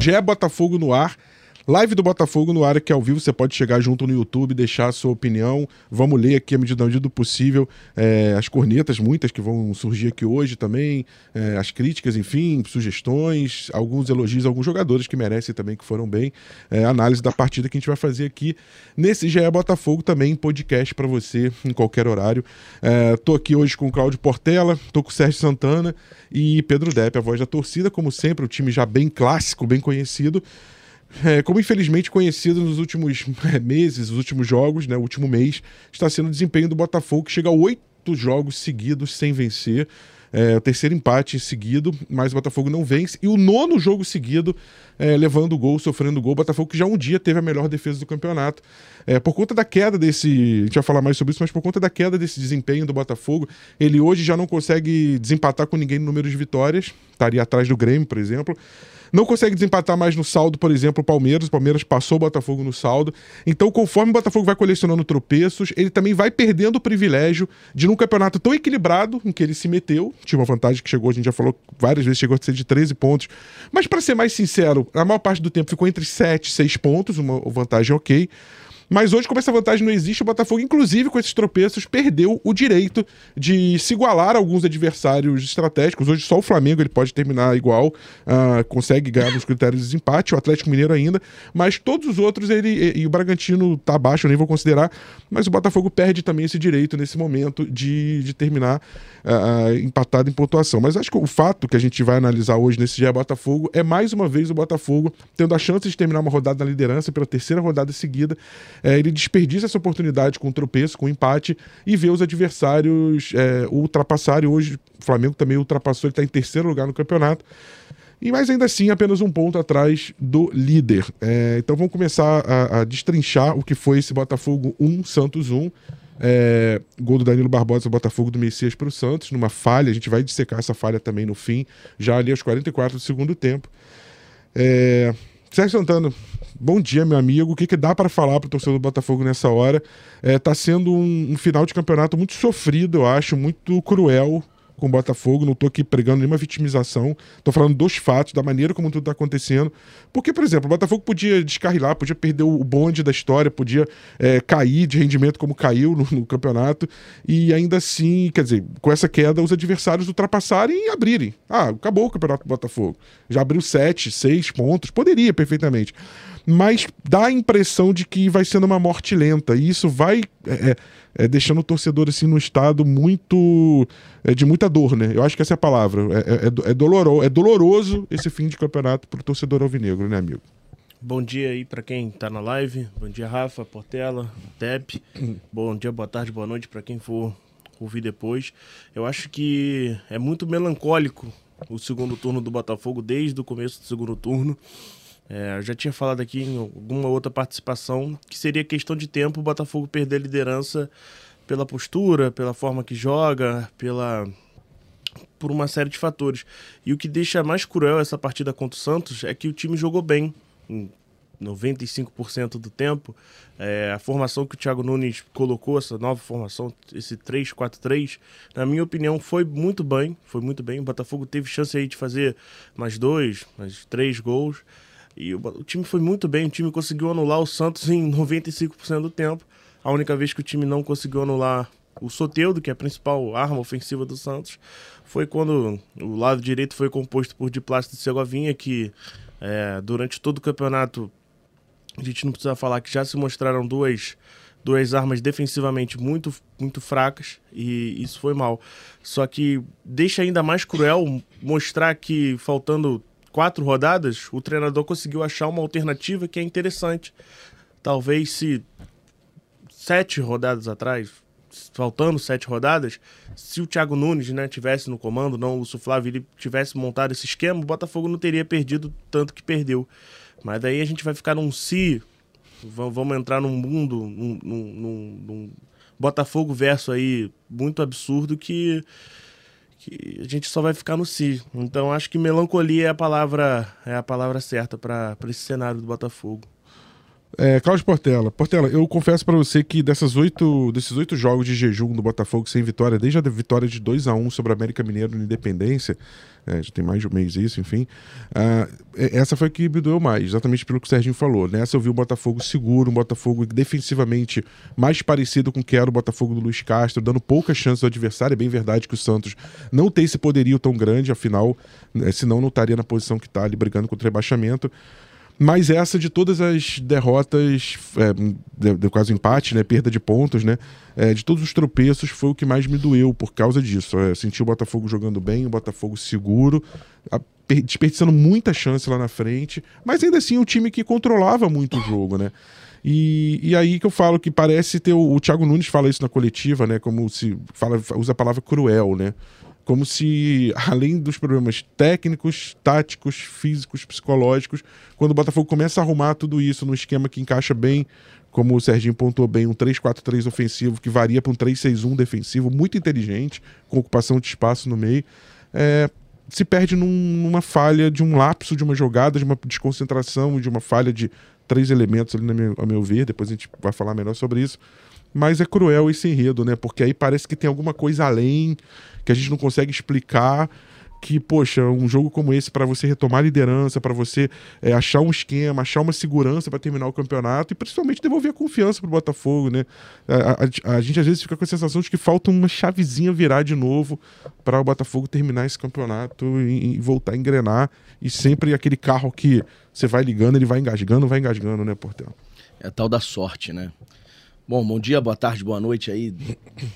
Jé Botafogo no ar. Live do Botafogo no ar aqui ao vivo, você pode chegar junto no YouTube, deixar a sua opinião. Vamos ler aqui à medida do possível é, as cornetas, muitas que vão surgir aqui hoje também, é, as críticas, enfim, sugestões, alguns elogios alguns jogadores que merecem também, que foram bem. É, análise da partida que a gente vai fazer aqui nesse GE Botafogo também, podcast para você em qualquer horário. É, tô aqui hoje com o Cláudio Portela, tô com o Sérgio Santana e Pedro Depp, a voz da torcida, como sempre, o time já bem clássico, bem conhecido. É, como infelizmente conhecido nos últimos é, meses, nos últimos jogos, né, o último mês, está sendo o desempenho do Botafogo, que chega a oito jogos seguidos sem vencer. É, o terceiro empate seguido, mas o Botafogo não vence. E o nono jogo seguido, é, levando gol, sofrendo gol. O Botafogo que já um dia teve a melhor defesa do campeonato. É, por conta da queda desse. A gente vai falar mais sobre isso, mas por conta da queda desse desempenho do Botafogo, ele hoje já não consegue desempatar com ninguém no número de vitórias. Estaria atrás do Grêmio, por exemplo. Não consegue desempatar mais no saldo, por exemplo, o Palmeiras. O Palmeiras passou o Botafogo no saldo. Então, conforme o Botafogo vai colecionando tropeços, ele também vai perdendo o privilégio de, num campeonato tão equilibrado em que ele se meteu, tinha uma vantagem que chegou, a gente já falou várias vezes, chegou a ser de 13 pontos. Mas, para ser mais sincero, a maior parte do tempo ficou entre 7 e 6 pontos, uma vantagem ok. Mas hoje, como essa vantagem não existe, o Botafogo, inclusive com esses tropeços, perdeu o direito de se igualar a alguns adversários estratégicos. Hoje só o Flamengo ele pode terminar igual, uh, consegue ganhar nos critérios de desempate, o Atlético Mineiro ainda, mas todos os outros ele e, e o Bragantino tá abaixo, eu nem vou considerar, mas o Botafogo perde também esse direito nesse momento de, de terminar uh, empatado em pontuação. Mas acho que o fato que a gente vai analisar hoje nesse dia Botafogo é mais uma vez o Botafogo tendo a chance de terminar uma rodada na liderança pela terceira rodada seguida é, ele desperdiça essa oportunidade com tropeço, com empate, e vê os adversários é, ultrapassarem. Hoje o Flamengo também ultrapassou, ele está em terceiro lugar no campeonato. E mais ainda assim, apenas um ponto atrás do líder. É, então vamos começar a, a, destrinchar o que foi esse Botafogo 1, Santos 1. É, gol do Danilo Barbosa, Botafogo do Messias para o Santos, numa falha. A gente vai dissecar essa falha também no fim, já ali aos 44 do segundo tempo. É, Sérgio Santana, bom dia, meu amigo. O que, que dá para falar para o torcedor do Botafogo nessa hora? É, tá sendo um, um, final de campeonato muito sofrido, eu acho, muito cruel com o Botafogo, não estou aqui pregando nenhuma vitimização, estou falando dos fatos, da maneira como tudo está acontecendo. Porque, por exemplo, o Botafogo podia descarrilar, podia perder o bonde da história, podia é, cair de rendimento como caiu no, no, campeonato, e ainda assim, quer dizer, com essa queda, os adversários ultrapassarem e abrirem. Ah, acabou o campeonato do Botafogo. Já abriu sete, seis pontos, poderia perfeitamente mas dá a impressão de que vai sendo uma morte lenta. E isso vai é, é, é deixando o torcedor assim num estado muito. É, de muita dor, né? Eu acho que essa é a palavra. É, é, é, doloroso, é doloroso esse fim de campeonato para o torcedor alvinegro, né, amigo? Bom dia aí para quem está na live. Bom dia, Rafa, Portela, Deb. Bom dia, boa tarde, boa noite para quem for ouvir depois. Eu acho que é muito melancólico o segundo turno do Botafogo desde o começo do segundo turno. É, eu já tinha falado aqui em alguma outra participação que seria questão de tempo o Botafogo perder a liderança pela postura, pela forma que joga, pela por uma série de fatores. E o que deixa mais cruel essa partida contra o Santos é que o time jogou bem. Em 95% do tempo. É, a formação que o Thiago Nunes colocou, essa nova formação, esse 3-4-3, na minha opinião, foi muito bem. Foi muito bem. O Botafogo teve chance aí de fazer mais dois, mais três gols. E o, o time foi muito bem, o time conseguiu anular o Santos em 95% do tempo. A única vez que o time não conseguiu anular o Soteudo, que é a principal arma ofensiva do Santos, foi quando o lado direito foi composto por Diplácido de Segovinha, que é, durante todo o campeonato a gente não precisa falar que já se mostraram duas, duas armas defensivamente muito, muito fracas e isso foi mal. Só que deixa ainda mais cruel mostrar que faltando quatro rodadas, o treinador conseguiu achar uma alternativa que é interessante. Talvez se sete rodadas atrás, faltando sete rodadas, se o Thiago Nunes né, tivesse no comando, não o Lúcio Flávio, ele tivesse montado esse esquema, o Botafogo não teria perdido tanto que perdeu. Mas daí a gente vai ficar num si, vamos entrar num mundo, num, num, num Botafogo verso aí muito absurdo que que a gente só vai ficar no si. Então acho que melancolia é a palavra é a palavra certa para esse cenário do Botafogo. É, Cláudio Portela. Portela, eu confesso para você que dessas oito, desses oito jogos de jejum do Botafogo sem vitória, desde a vitória de 2 a 1 sobre a América Mineiro no Independência, é, já tem mais de um mês isso, enfim. Uh, essa foi a que me doeu mais, exatamente pelo que o Serginho falou. Nessa eu vi o Botafogo seguro, um Botafogo defensivamente mais parecido com o que era o Botafogo do Luiz Castro, dando poucas chances ao adversário. É bem verdade que o Santos não tem esse poderio tão grande, afinal, né, senão não estaria na posição que está ali brigando contra o rebaixamento. Mas essa de todas as derrotas, é, de, de quase empate, né, perda de pontos, né, é, de todos os tropeços, foi o que mais me doeu por causa disso. É, senti o Botafogo jogando bem, o Botafogo seguro, a, desperdiçando muita chance lá na frente, mas ainda assim um time que controlava muito o jogo, né? E, e aí que eu falo que parece ter o, o Thiago Nunes fala isso na coletiva, né? Como se fala, usa a palavra cruel, né? Como se, além dos problemas técnicos, táticos, físicos, psicológicos, quando o Botafogo começa a arrumar tudo isso num esquema que encaixa bem, como o Serginho pontuou bem, um 3-4-3 ofensivo que varia para um 3-6-1 defensivo, muito inteligente, com ocupação de espaço no meio, é, se perde num, numa falha de um lapso de uma jogada, de uma desconcentração, de uma falha de três elementos ali, meu, a meu ver, depois a gente vai falar melhor sobre isso. Mas é cruel esse enredo, né? Porque aí parece que tem alguma coisa além que a gente não consegue explicar que, poxa, um jogo como esse, para você retomar a liderança, para você é, achar um esquema, achar uma segurança para terminar o campeonato e principalmente devolver a confiança pro Botafogo, né? A, a, a, gente às vezes fica com a sensação de que falta uma chavezinha virar de novo para o Botafogo terminar esse campeonato e, e, voltar a engrenar. E sempre aquele carro que você vai ligando, ele vai engasgando, vai engasgando, né, Portela? É a tal da sorte, né? Bom, bom dia, boa tarde, boa noite aí.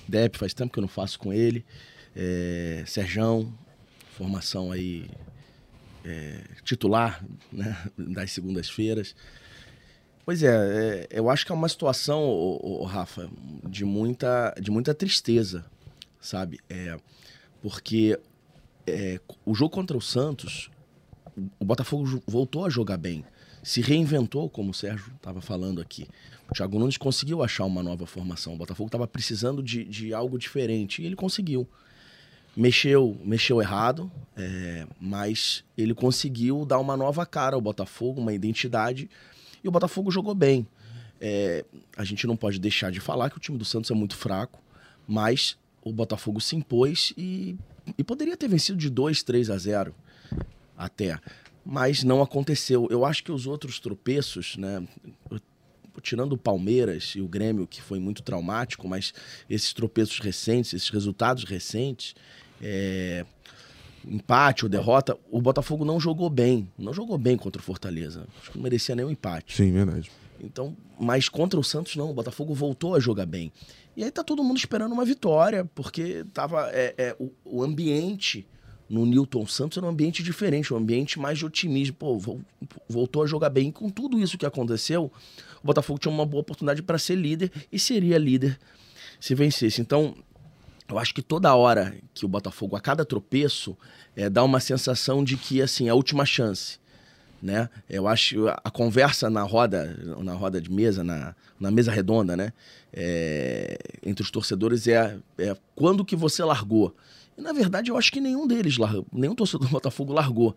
Dep, faz tempo que eu não faço com ele é, Serjão, formação aí é, titular né, das segundas-feiras. Pois é, é, eu acho que é uma situação, ô, ô, Rafa, de muita, de muita tristeza, sabe? É, porque é, o jogo contra o Santos, o Botafogo voltou a jogar bem, se reinventou, como o Sérgio estava falando aqui. O Thiago Nunes conseguiu achar uma nova formação. O Botafogo estava precisando de, de algo diferente e ele conseguiu. Mexeu, mexeu errado, é, mas ele conseguiu dar uma nova cara ao Botafogo, uma identidade, e o Botafogo jogou bem. É, a gente não pode deixar de falar que o time do Santos é muito fraco, mas o Botafogo se impôs e, e poderia ter vencido de 2, 3 a 0 até. Mas não aconteceu. Eu acho que os outros tropeços, né? Tirando o Palmeiras e o Grêmio, que foi muito traumático, mas esses tropeços recentes, esses resultados recentes, é, empate ou derrota, o Botafogo não jogou bem. Não jogou bem contra o Fortaleza. Acho que não merecia nenhum empate. Sim, verdade. Então, mas contra o Santos não, o Botafogo voltou a jogar bem. E aí tá todo mundo esperando uma vitória, porque tava é, é, o, o, ambiente no Newton Santos era um ambiente diferente, um ambiente mais de otimismo. Pô, voltou a jogar bem. E com tudo isso que aconteceu, o Botafogo tinha uma boa oportunidade para ser líder e seria líder se vencesse. Então, eu acho que toda hora que o Botafogo, a cada tropeço, é, dá uma sensação de que, assim, é a última chance. Né? Eu acho a conversa na roda, na roda de mesa, na, na mesa redonda, né? É, entre os torcedores é, é quando que você largou. E, na verdade, eu acho que nenhum deles largou, nenhum torcedor do Botafogo largou.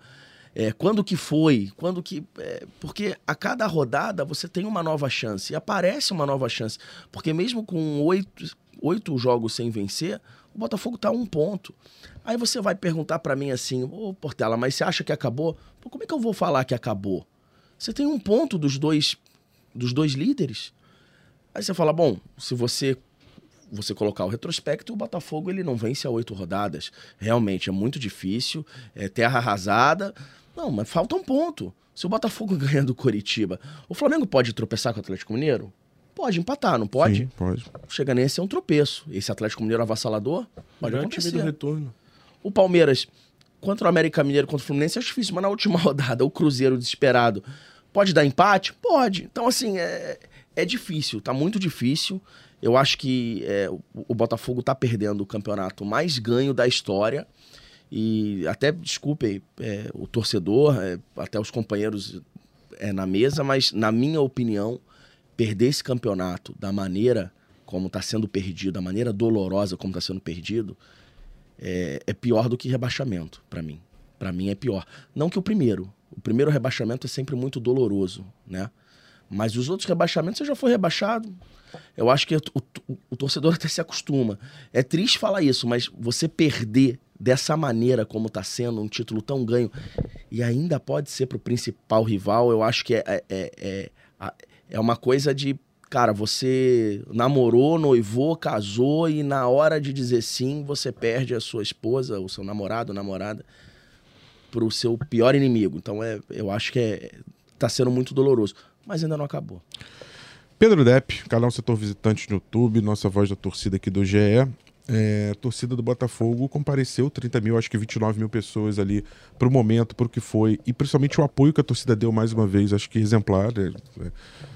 É, quando que foi? Quando que. É, porque a cada rodada você tem uma nova chance. E aparece uma nova chance. Porque mesmo com oito, oito jogos sem vencer, o Botafogo tá a um ponto. Aí você vai perguntar para mim assim, ô Portela, mas você acha que acabou? Pô, como é que eu vou falar que acabou? Você tem um ponto dos dois, dos dois líderes. Aí você fala, bom, se você você colocar o retrospecto, o Botafogo ele não vence a oito rodadas. Realmente é muito difícil, é terra arrasada. Não, mas falta um ponto. Se o Botafogo ganha do Coritiba, o Flamengo pode tropeçar com o Atlético Mineiro? Pode empatar, não pode? Sim, pode. Chega nem a ser um tropeço. Esse Atlético Mineiro avassalador pode Já acontecer. Time do retorno. O Palmeiras contra o América Mineiro, contra o Fluminense é difícil, mas na última rodada o Cruzeiro desesperado pode dar empate? Pode. Então, assim, é, é difícil, tá muito difícil. Eu acho que é, o, o Botafogo tá perdendo o campeonato mais ganho da história. E até, desculpe é, o torcedor, é, até os companheiros é, na mesa, mas na minha opinião, perder esse campeonato da maneira como está sendo perdido, da maneira dolorosa como está sendo perdido, é, é, pior do que rebaixamento, para mim. Para mim é pior. Não que o primeiro. O primeiro rebaixamento é sempre muito doloroso, né? Mas os outros rebaixamentos você já foi rebaixado. Eu acho que o, o, o, torcedor até se acostuma. É triste falar isso, mas você perder dessa maneira como está sendo, um título tão ganho, e ainda pode ser para o principal rival, eu acho que é, é, é, é, é uma coisa de. Cara, você namorou, noivou, casou e na hora de dizer sim, você perde a sua esposa, o seu namorado, namorada, para o seu pior inimigo. Então, é, eu acho que é, tá sendo muito doloroso. Mas ainda não acabou. Pedro Depp, canal Setor Visitante no YouTube, nossa voz da torcida aqui do GE. É, a torcida do Botafogo compareceu, 30 mil, acho que 29 mil pessoas ali para o momento, para o que foi, e principalmente o apoio que a torcida deu mais uma vez, acho que exemplar. É, é.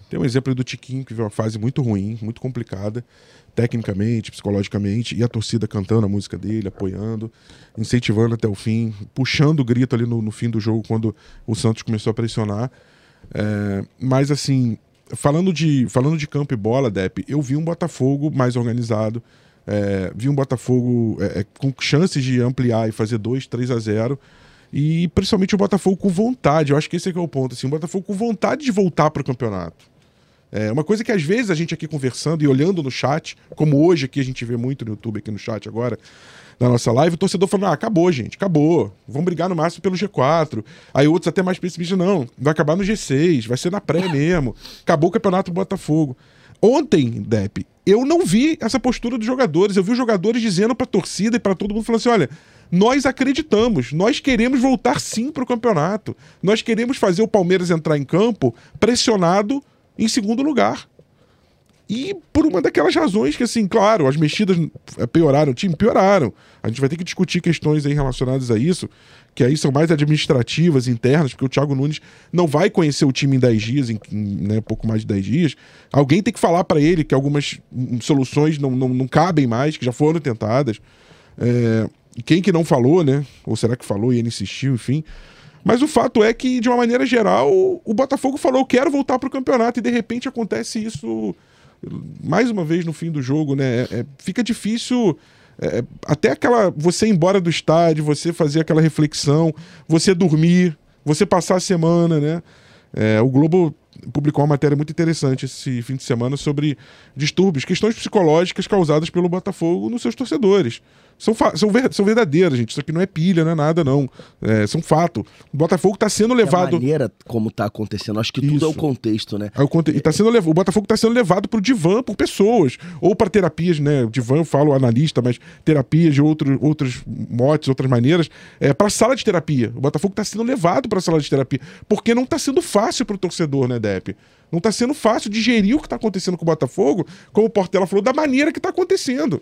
Tem um exemplo do Tiquinho, que viu uma fase muito ruim, muito complicada, tecnicamente, psicologicamente, e a torcida cantando a música dele, apoiando, incentivando até o fim, puxando o grito ali no, no fim do jogo quando o Santos começou a pressionar. É, mas assim, falando de, falando de campo e bola, Depp, eu vi um Botafogo mais organizado. É, vi um Botafogo é, é com chances de ampliar e fazer 2, 3 a 0 e principalmente o Botafogo com vontade. Eu acho que esse é, que é o ponto. Assim, o Botafogo com vontade de voltar para o campeonato. É uma coisa que às vezes a gente aqui conversando e olhando no chat, como hoje aqui a gente vê muito no YouTube, aqui no chat agora, na nossa live, o torcedor falando: ah, acabou, gente, acabou. Vamos brigar no máximo pelo G4. Aí outros até mais pessimistas, não, vai acabar no G6, vai ser na pré mesmo. Acabou o campeonato do Botafogo. Ontem, Depp, eu não vi essa postura dos jogadores. Eu vi os jogadores dizendo pra torcida e para todo mundo, falando assim: olha, nós acreditamos, nós queremos voltar sim para o campeonato. Nós queremos fazer o Palmeiras entrar em campo pressionado em segundo lugar. E por uma daquelas razões que, assim, claro, as mexidas eh, pioraram o time, pioraram. A gente vai ter que discutir questões aí relacionadas a isso, que aí são mais administrativas, internas, porque o Thiago Nunes não vai conhecer o time em 10 dias, em né, pouco mais de 10 dias. Alguém tem que falar para ele que algumas hum, soluções não, não, não, cabem mais, que já foram tentadas. É, quem que não falou, né? Ou será que falou e ele insistiu, enfim. Mas o fato é que, de uma maneira geral, o Botafogo falou: quero voltar para o campeonato, e de repente acontece isso mais uma vez no fim do jogo, né? É, é, fica difícil. É, é, até aquela. Você ir embora do estádio, você fazer aquela reflexão, você dormir, você passar a semana, né? É, o Globo publicou uma matéria muito interessante esse fim de semana sobre distúrbios, questões psicológicas causadas pelo Botafogo nos seus torcedores são, são, ver são verdadeiras, gente. Isso aqui não é pilha, não é nada, não. É, são fato. O Botafogo está sendo levado. a maneira como está acontecendo, acho que Isso. tudo é o contexto, né? É o, conte... e tá sendo lev... o Botafogo está sendo levado para o divã por pessoas. Ou para terapias, né? O divã eu falo analista, mas terapias de outro, outros motes, outras maneiras. É, para sala de terapia. O Botafogo está sendo levado para sala de terapia. Porque não está sendo fácil para o torcedor, né, Depp? Não está sendo fácil digerir o que está acontecendo com o Botafogo, como o Portela falou, da maneira que está acontecendo.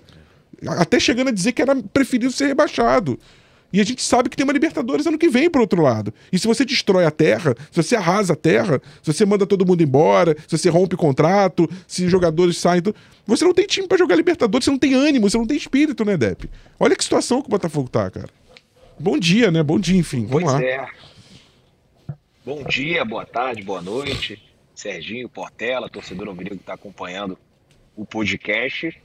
Até chegando a dizer que era preferido ser rebaixado. E a gente sabe que tem uma Libertadores ano que vem, por outro lado. E se você destrói a terra, se você arrasa a terra, se você manda todo mundo embora, se você rompe contrato, se jogadores saem. Você não tem time para jogar Libertadores, você não tem ânimo, você não tem espírito, né, Depp? Olha que situação que o Botafogo tá, cara. Bom dia, né? Bom dia, enfim. Vamos pois lá. É. Bom dia, boa tarde, boa noite. Serginho, Portela, torcedor Alvinegro que está acompanhando o podcast.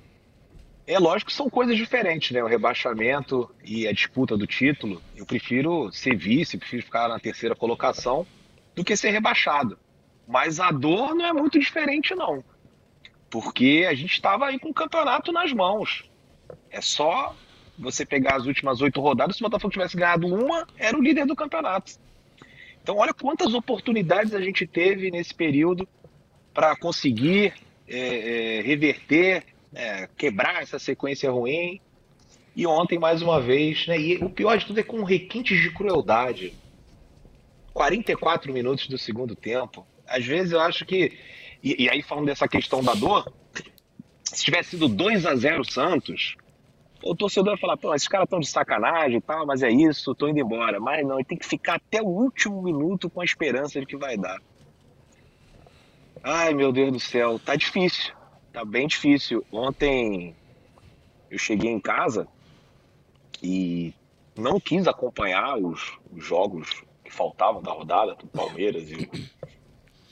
É lógico que são coisas diferentes, né? O rebaixamento e a disputa do título. Eu prefiro ser vice, prefiro ficar na terceira colocação do que ser rebaixado. Mas a dor não é muito diferente, não. Porque a gente estava aí com o campeonato nas mãos. É só você pegar as últimas oito rodadas. Se o Botafogo tivesse ganhado uma, era o líder do campeonato. Então, olha quantas oportunidades a gente teve nesse período para conseguir é, é, reverter é, quebrar essa sequência ruim. E ontem, mais uma vez, né, e o pior de tudo é com requintes de crueldade. 44 minutos do segundo tempo. Às vezes eu acho que. E, e aí, falando dessa questão da dor, se tivesse sido 2 a 0 Santos, o torcedor ia falar: pô, esses caras estão de sacanagem e tal, mas é isso, tô indo embora. Mas não, ele tem que ficar até o último minuto com a esperança de que vai dar. Ai, meu Deus do céu, tá difícil tá bem difícil. Ontem eu cheguei em casa e não quis acompanhar os, os jogos que faltavam da rodada do Palmeiras e,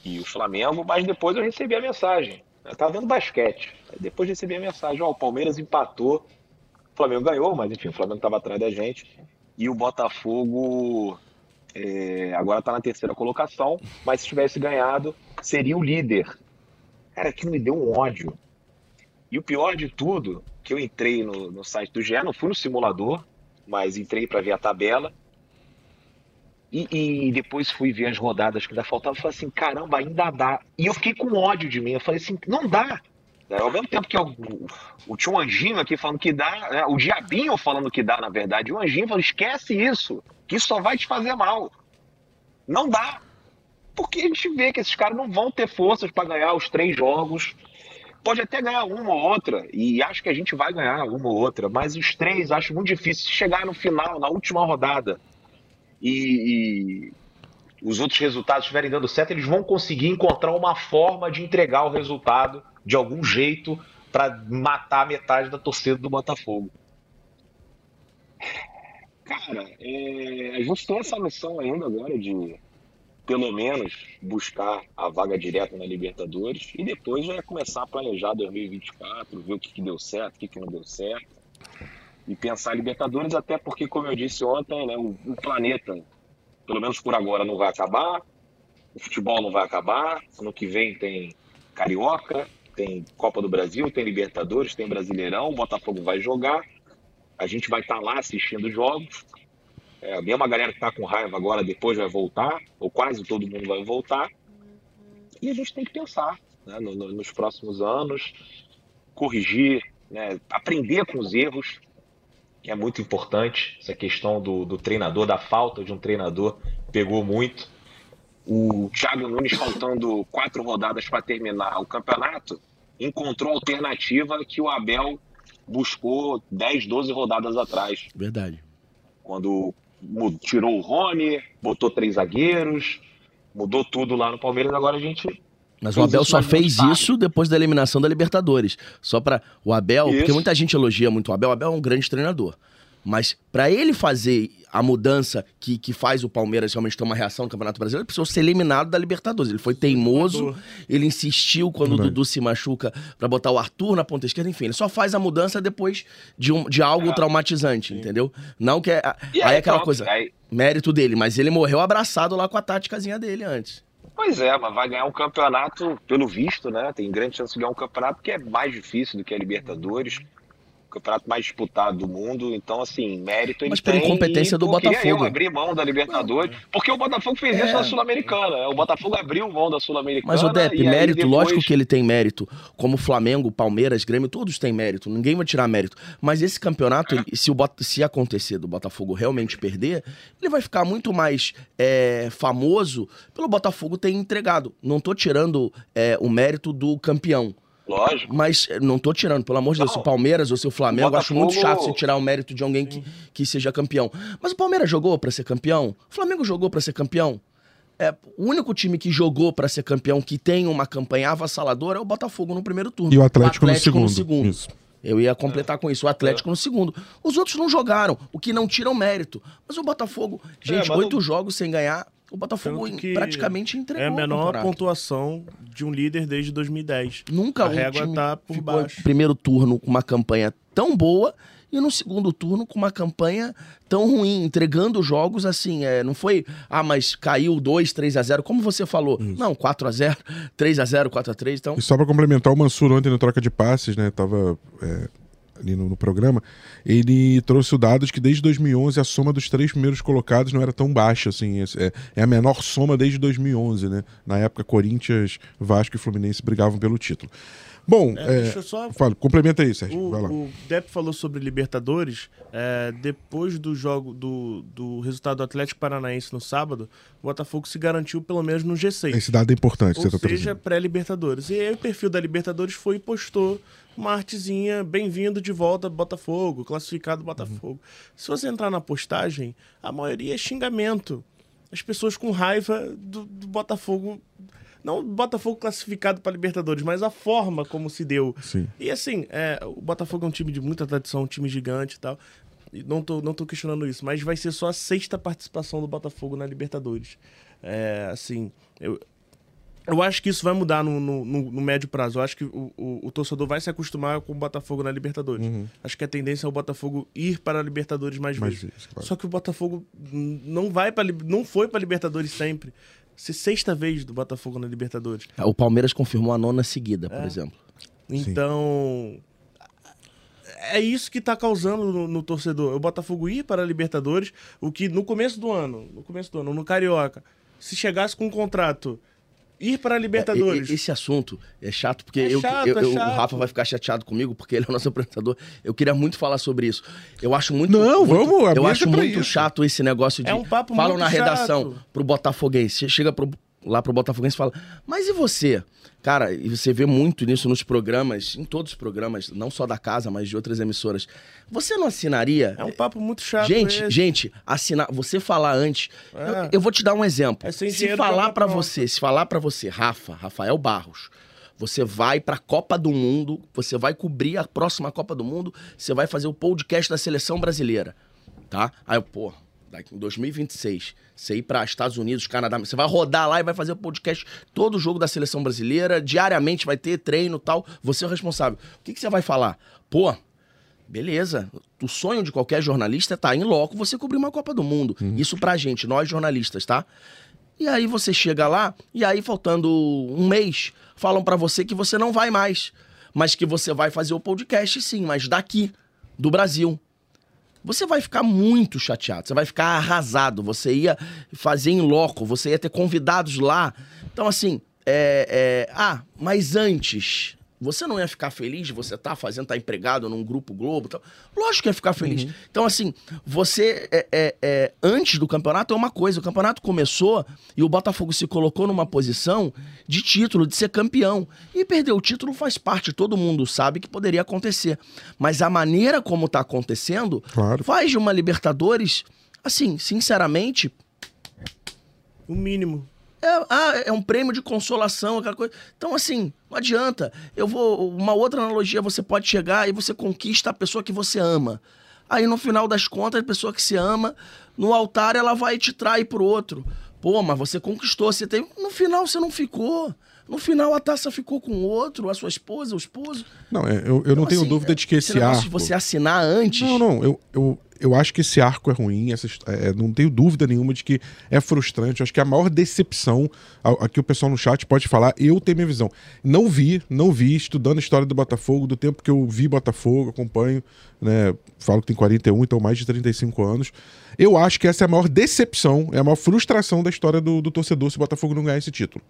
e o Flamengo, mas depois eu recebi a mensagem. Eu tava vendo basquete. Depois recebi a mensagem: ó, o Palmeiras empatou, o Flamengo ganhou, mas enfim, o Flamengo estava atrás da gente. E o Botafogo é, agora está na terceira colocação, mas se tivesse ganhado, seria o líder. Cara, aquilo me deu um ódio. E o pior de tudo, que eu entrei no, no site do GE, não fui no simulador, mas entrei para ver a tabela. E, e, depois fui ver as rodadas que ainda faltavam. Falei assim: caramba, ainda dá. E eu fiquei com ódio de mim. Eu falei assim: não dá. É, ao mesmo tempo que o, o, o tio Anjinho aqui falando que dá, né, o Diabinho falando que dá, na verdade, o Anjinho falou: esquece isso, que isso só vai te fazer mal. Não dá. Porque a gente vê que esses caras não vão ter forças para ganhar os três jogos. Pode até ganhar uma ou outra, e acho que a gente vai ganhar uma ou outra, mas os três acho muito difícil. Chegar no final, na última rodada, e, e os outros resultados estiverem dando certo, eles vão conseguir encontrar uma forma de entregar o resultado de algum jeito para matar metade da torcida do Botafogo. Cara, é, a gente tem essa missão ainda agora de pelo menos buscar a vaga direta na Libertadores e depois já começar a planejar 2024, ver o que, que deu certo, o que, que não deu certo e pensar Libertadores, até porque, como eu disse ontem, né, o, o, planeta, pelo menos por agora, não vai acabar, o futebol não vai acabar, ano que vem tem Carioca, tem Copa do Brasil, tem Libertadores, tem Brasileirão, o Botafogo vai jogar, a gente vai estar tá lá assistindo jogos, é, a mesma galera que está com raiva agora depois vai voltar, ou quase todo mundo vai voltar. E a gente tem que pensar né, no, no, nos próximos anos, corrigir, né, aprender com os erros, que é muito importante. Essa questão do, do treinador, da falta de um treinador, pegou muito. O Thiago Nunes, faltando quatro rodadas para terminar o campeonato, encontrou alternativa que o Abel buscou 10, 12 rodadas atrás. Verdade. Quando tirou o Rony, botou três zagueiros, mudou tudo lá no Palmeiras. Agora a gente. Mas o Abel só fez isso depois da eliminação da Libertadores. Só para o Abel, isso. porque muita gente elogia muito o Abel. O Abel é um grande treinador. Mas para ele fazer a mudança que, que faz o Palmeiras realmente ter uma reação no Campeonato Brasileiro, ele precisou ser eliminado da Libertadores. Ele foi teimoso, ele insistiu quando o Dudu se machuca para botar o Arthur na ponta esquerda, enfim, ele só faz a mudança depois de, um, de algo é. traumatizante, Sim. entendeu? Não que é. Aí, aí é aquela coisa, aí... mérito dele, mas ele morreu abraçado lá com a táticazinha dele antes. Pois é, mas vai ganhar um campeonato, pelo visto, né? Tem grande chance de ganhar um campeonato que é mais difícil do que a Libertadores campeonato mais disputado do mundo. Então, assim, mérito ele Mas pela incompetência do Botafogo. Eu abrir mão da Libertadores, porque o Botafogo fez é. isso na Sul-Americana. O Botafogo abriu mão da Sul-Americana. Mas o Depp, mérito, depois... lógico que ele tem mérito. Como Flamengo, Palmeiras, Grêmio, todos têm mérito. Ninguém vai tirar mérito. Mas esse campeonato, é. se, o Bot... se acontecer do Botafogo realmente perder, ele vai ficar muito mais é, famoso pelo Botafogo ter entregado. Não tô tirando é, o mérito do campeão. Lógico. Mas eh, não tô tirando, pelo amor de Deus, se o Palmeiras ou se o Flamengo, eu acho muito chato você tirar o mérito de alguém que, que seja campeão. Mas o Palmeiras jogou para ser campeão? O Flamengo jogou para ser campeão? É, o único time que jogou para ser campeão, que tem uma campanha avassaladora, é o Botafogo no primeiro turno. E o Atlético, o Atlético no, segundo. No segundo. Isso. Eu ia completar é. com isso, o Atlético é. no segundo. Os outros não jogaram, o que não tira o mérito. Mas o Botafogo, é, gente, oito jogos sem ganhar, o Botafogo praticamente entregou. É a menor pontuação de um líder desde 2010. Nunca a um régua tá por baixo. Primeiro turno com uma campanha tão boa e no segundo turno com uma campanha tão ruim, entregando jogos assim, é, não foi, ah, mas caiu 2, 3 a 0, como você falou. Isso. Não, 4 a 0, 3 a 0, 4 a 3, então. E só para complementar o Mansur ontem na troca de passes, né, tava é ali no, no, programa, ele trouxe o dados que desde 2011 a soma dos três primeiros colocados não era tão baixa, assim, é, é a menor soma desde 2011, né? Na época, Corinthians, Vasco e Fluminense brigavam pelo título. Bom, é, é, só... fala, complementa aí, Sérgio. O, vai lá. o Depp falou sobre Libertadores. É, depois do jogo do, do resultado do Atlético Paranaense no sábado, o Botafogo se garantiu pelo menos no G6. Esse dado é importante. Ou você tá seja, pré-Libertadores. E aí o perfil da Libertadores foi e postou uma artezinha, bem-vindo de volta Botafogo, classificado Botafogo. Uhum. Se você entrar na postagem, a maioria é xingamento. As pessoas com raiva do, do Botafogo. Não Botafogo classificado para Libertadores, mas a forma como se deu. Sim. E assim, é, o Botafogo é um time de muita tradição, um time gigante e tal. E não tô, não tô questionando isso, mas vai ser só a sexta participação do Botafogo na Libertadores. É, assim, eu, eu acho que isso vai mudar no, no, no, médio prazo. Eu acho que o, o, o, torcedor vai se acostumar com o Botafogo na Libertadores. Uhum. Acho que a tendência é o Botafogo ir para a Libertadores mais, mais vezes. vezes claro. Só que o Botafogo não vai para não foi para Libertadores sempre. ser sexta vez do Botafogo na Libertadores. O Palmeiras confirmou a nona seguida, por É. exemplo. Então. É isso que tá causando no, no torcedor. O Botafogo ir para a Libertadores, o que no começo do ano, no começo do ano, no Carioca, se chegasse com um contrato, ir para a Libertadores. É, Esse assunto é chato, porque É eu, chato, eu- é eu- o chato. Rafa vai ficar chateado comigo, porque ele é o nosso apresentador. Eu queria muito falar sobre isso. Eu acho muito. Não, muito- vamos, Eu acho é pra muito isso. chato esse negócio de. É um papo Falam muito na redação chato. pro Botafoguense. Chega pro- lá pro Botafoguense e fala: Mas e você? Cara, e você vê muito nisso nos programas, em todos os programas, não só da casa, mas de outras emissoras. Você não assinaria? É um papo muito chato. Gente, esse. gente, assinar, você falar antes. É. Eu, eu vou te dar um exemplo. É se falar pronto. você, se falar pra você, Rafa, Rafael Barros, você vai pra Copa do Mundo, você vai cobrir a próxima Copa do Mundo, você vai fazer o podcast da seleção brasileira, tá? Aí, eu, pô, daqui em 2026, você ir para Estados Unidos, Canadá, você vai rodar lá e vai fazer o podcast todo o jogo da seleção brasileira, diariamente vai ter treino e tal, você é o responsável. O que, que você vai falar? Pô, beleza, o sonho de qualquer jornalista é estar em loco você cobrir uma Copa do Mundo. Isso pra gente, nós jornalistas, tá? E aí você chega lá, e aí faltando um mês, falam pra você que você não vai mais, mas que você vai fazer o podcast sim, mas daqui, do Brasil. Você vai ficar muito chateado, você vai ficar arrasado, você ia fazer em loco, você ia ter convidados lá. Então, assim, é, é, ah, mas antes, você não ia ficar feliz de você estar fazendo, estar empregado num grupo Globo e tal? Lógico que ia ficar feliz. Então, assim, você, é, é, é, antes do campeonato é uma coisa, o campeonato começou e o Botafogo se colocou numa posição de título, de ser campeão. E perder o título faz parte, todo mundo sabe que poderia acontecer. Mas a maneira como tá acontecendo Claro. faz de uma Libertadores, assim, sinceramente, O mínimo. É, ah, é um prêmio de consolação, aquela coisa. Então, assim, não adianta. Eu vou. Uma outra analogia, você pode chegar e você conquista a pessoa que você ama. Aí, no final das contas, a pessoa que se ama, no altar, ela vai te trair pro outro. Pô, mas você conquistou, você tem. No final, você não ficou. No final, a taça ficou com o outro, a sua esposa, o esposo. Não, é, eu, eu não Então, tenho assim, dúvida de que esse negócio arco. de você assinar antes. Não, não, eu, eu, eu acho que esse arco é ruim, essa, é, não tenho dúvida nenhuma de que é frustrante. Eu acho que a maior decepção, aqui o pessoal no chat pode falar, eu tenho minha visão. Não vi, não vi, estudando a história do Botafogo, do tempo que eu vi Botafogo, acompanho, né? Falo que tem 41, então mais de 35 anos. Eu acho que essa é a maior decepção, é a maior frustração da história do, do torcedor se o Botafogo não ganhar esse título.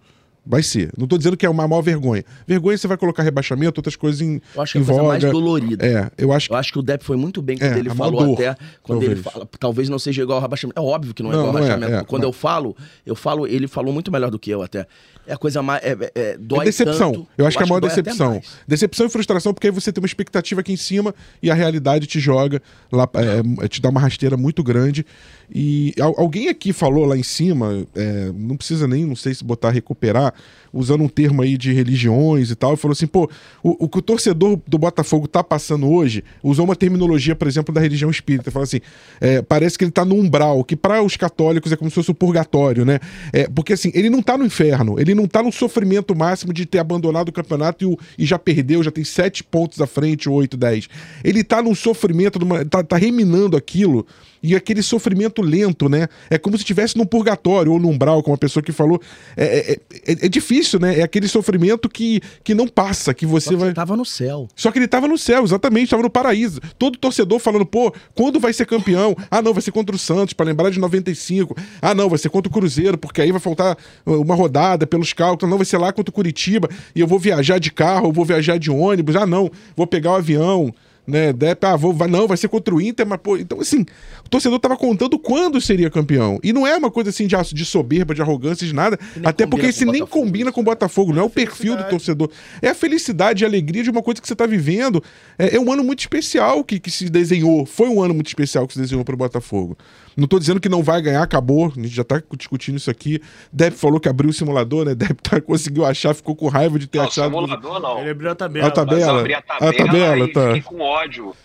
Vai ser. Não tô dizendo que é uma maior vergonha. Vergonha você vai colocar rebaixamento, outras coisas em, Eu acho que é a coisa mais dolorida. É, eu acho que Eu acho que o Depp foi muito bem quando É, ele falou dor, até. Quando ele talvez. fala. Talvez não seja igual ao rebaixamento. É óbvio que não é Não, igual ao é, rebaixamento. é, quando mas- eu falo, eu falo, ele falou muito melhor do que eu até. É a coisa mais. É, é, é, dói É decepção. tanto, eu acho que é a maior decepção. Decepção e frustração, porque aí você tem uma expectativa aqui em cima e a realidade te joga lá, é, é, te dá uma rasteira muito grande. E al- alguém aqui falou lá em cima, é, não precisa nem, não sei se botar recuperar, usando um termo aí de religiões e tal, e falou assim: pô, o, o que o torcedor do Botafogo tá passando hoje, usou uma terminologia, por exemplo, da religião espírita, fala assim: é, parece que ele tá no umbral, que para os católicos é como se fosse o purgatório, né? É, porque assim, ele não tá no inferno, ele não tá no sofrimento máximo de ter abandonado o campeonato e, o- e já perdeu, já tem sete pontos à frente, oito, dez. Ele tá num sofrimento, numa- tá, tá reminando aquilo. E aquele sofrimento lento, né? É como se estivesse num purgatório ou num umbral, como a pessoa que falou. É, é- é- é difícil, né? É aquele sofrimento que, que não passa, que você Só que vai. ele tava no céu. Só que ele tava no céu, exatamente, tava no paraíso. Todo torcedor falando, pô, quando vai ser campeão? Ah, não, vai ser contra o Santos, pra lembrar de 95. Ah, não, vai ser contra o Cruzeiro, porque aí vai faltar uh, uma rodada pelos cálculos. Não, vai ser lá contra o Curitiba, e eu vou viajar de carro, eu vou viajar de ônibus. Ah, não, vou pegar o avião. Né, de, ah, vou, vai, não, vai ser contra o Inter, mas pô, então assim, o torcedor tava contando quando seria campeão. E não é uma coisa assim de, de soberba, de arrogância, de nada, até porque isso nem Botafogo, combina com o Botafogo, não é o perfil do torcedor. É a felicidade e a alegria de uma coisa que você está vivendo. É, é um ano muito especial que, que se desenhou. Foi um ano muito especial que se desenhou para o Botafogo. Não tô dizendo que não vai ganhar, acabou. A gente já tá discutindo isso aqui. Deb falou que abriu o simulador, né? Deb tá, conseguiu achar, ficou com raiva de ter Não, achado. simulador não. Ele abriu a tabela. Ah, tá bem. Mas eu tabela? abri a A tabela, tabela, e tá. Ódio.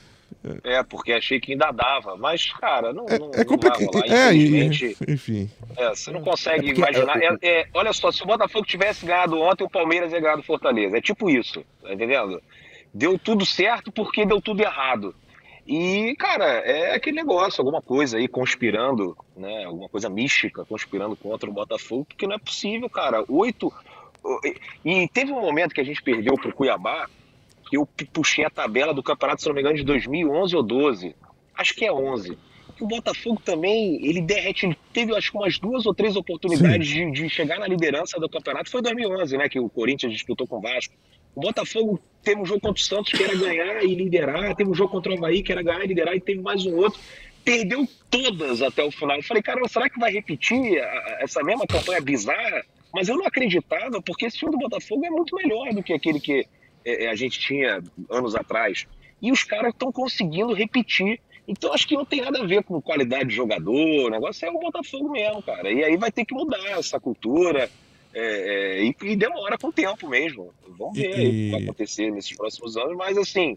É, porque achei que ainda dava. Mas, cara, não, não, É não complicado. vai rolar. É, e- Infelizmente, enfim. é, você não consegue É porque, imaginar. é, É, é, olha só, se o Botafogo tivesse ganhado ontem, o Palmeiras ia ganhar do Fortaleza. É tipo isso, tá entendendo? Deu tudo certo porque deu tudo errado. E, cara, é aquele negócio, alguma coisa aí conspirando, né? Alguma coisa mística conspirando contra o Botafogo, porque não é possível, cara. Oito. E teve um momento que a gente perdeu pro Cuiabá, que eu puxei a tabela do campeonato, se não me engano, de 2011 ou 12. Acho que é 11 o Botafogo também, ele derrete, ele teve acho que umas duas ou três oportunidades de, de, chegar na liderança do campeonato. Foi 2011, né, que o Corinthians disputou com o Vasco. O Botafogo teve um jogo contra o Santos que era ganhar e liderar, teve um jogo contra o Havaí que era ganhar e liderar, e teve mais um outro. Perdeu todas até o final. Eu falei, cara, será que vai repetir essa mesma campanha bizarra? Mas eu não acreditava, porque esse time do Botafogo é muito melhor do que aquele que é, é a gente tinha anos atrás. E os caras estão conseguindo repetir então acho que não tem nada a ver com qualidade de jogador, o negócio é o Botafogo mesmo, cara. E aí vai ter que mudar essa cultura. É, é, e, e, demora com o tempo mesmo. Vamos ver e... o que vai acontecer nesses próximos anos, mas assim,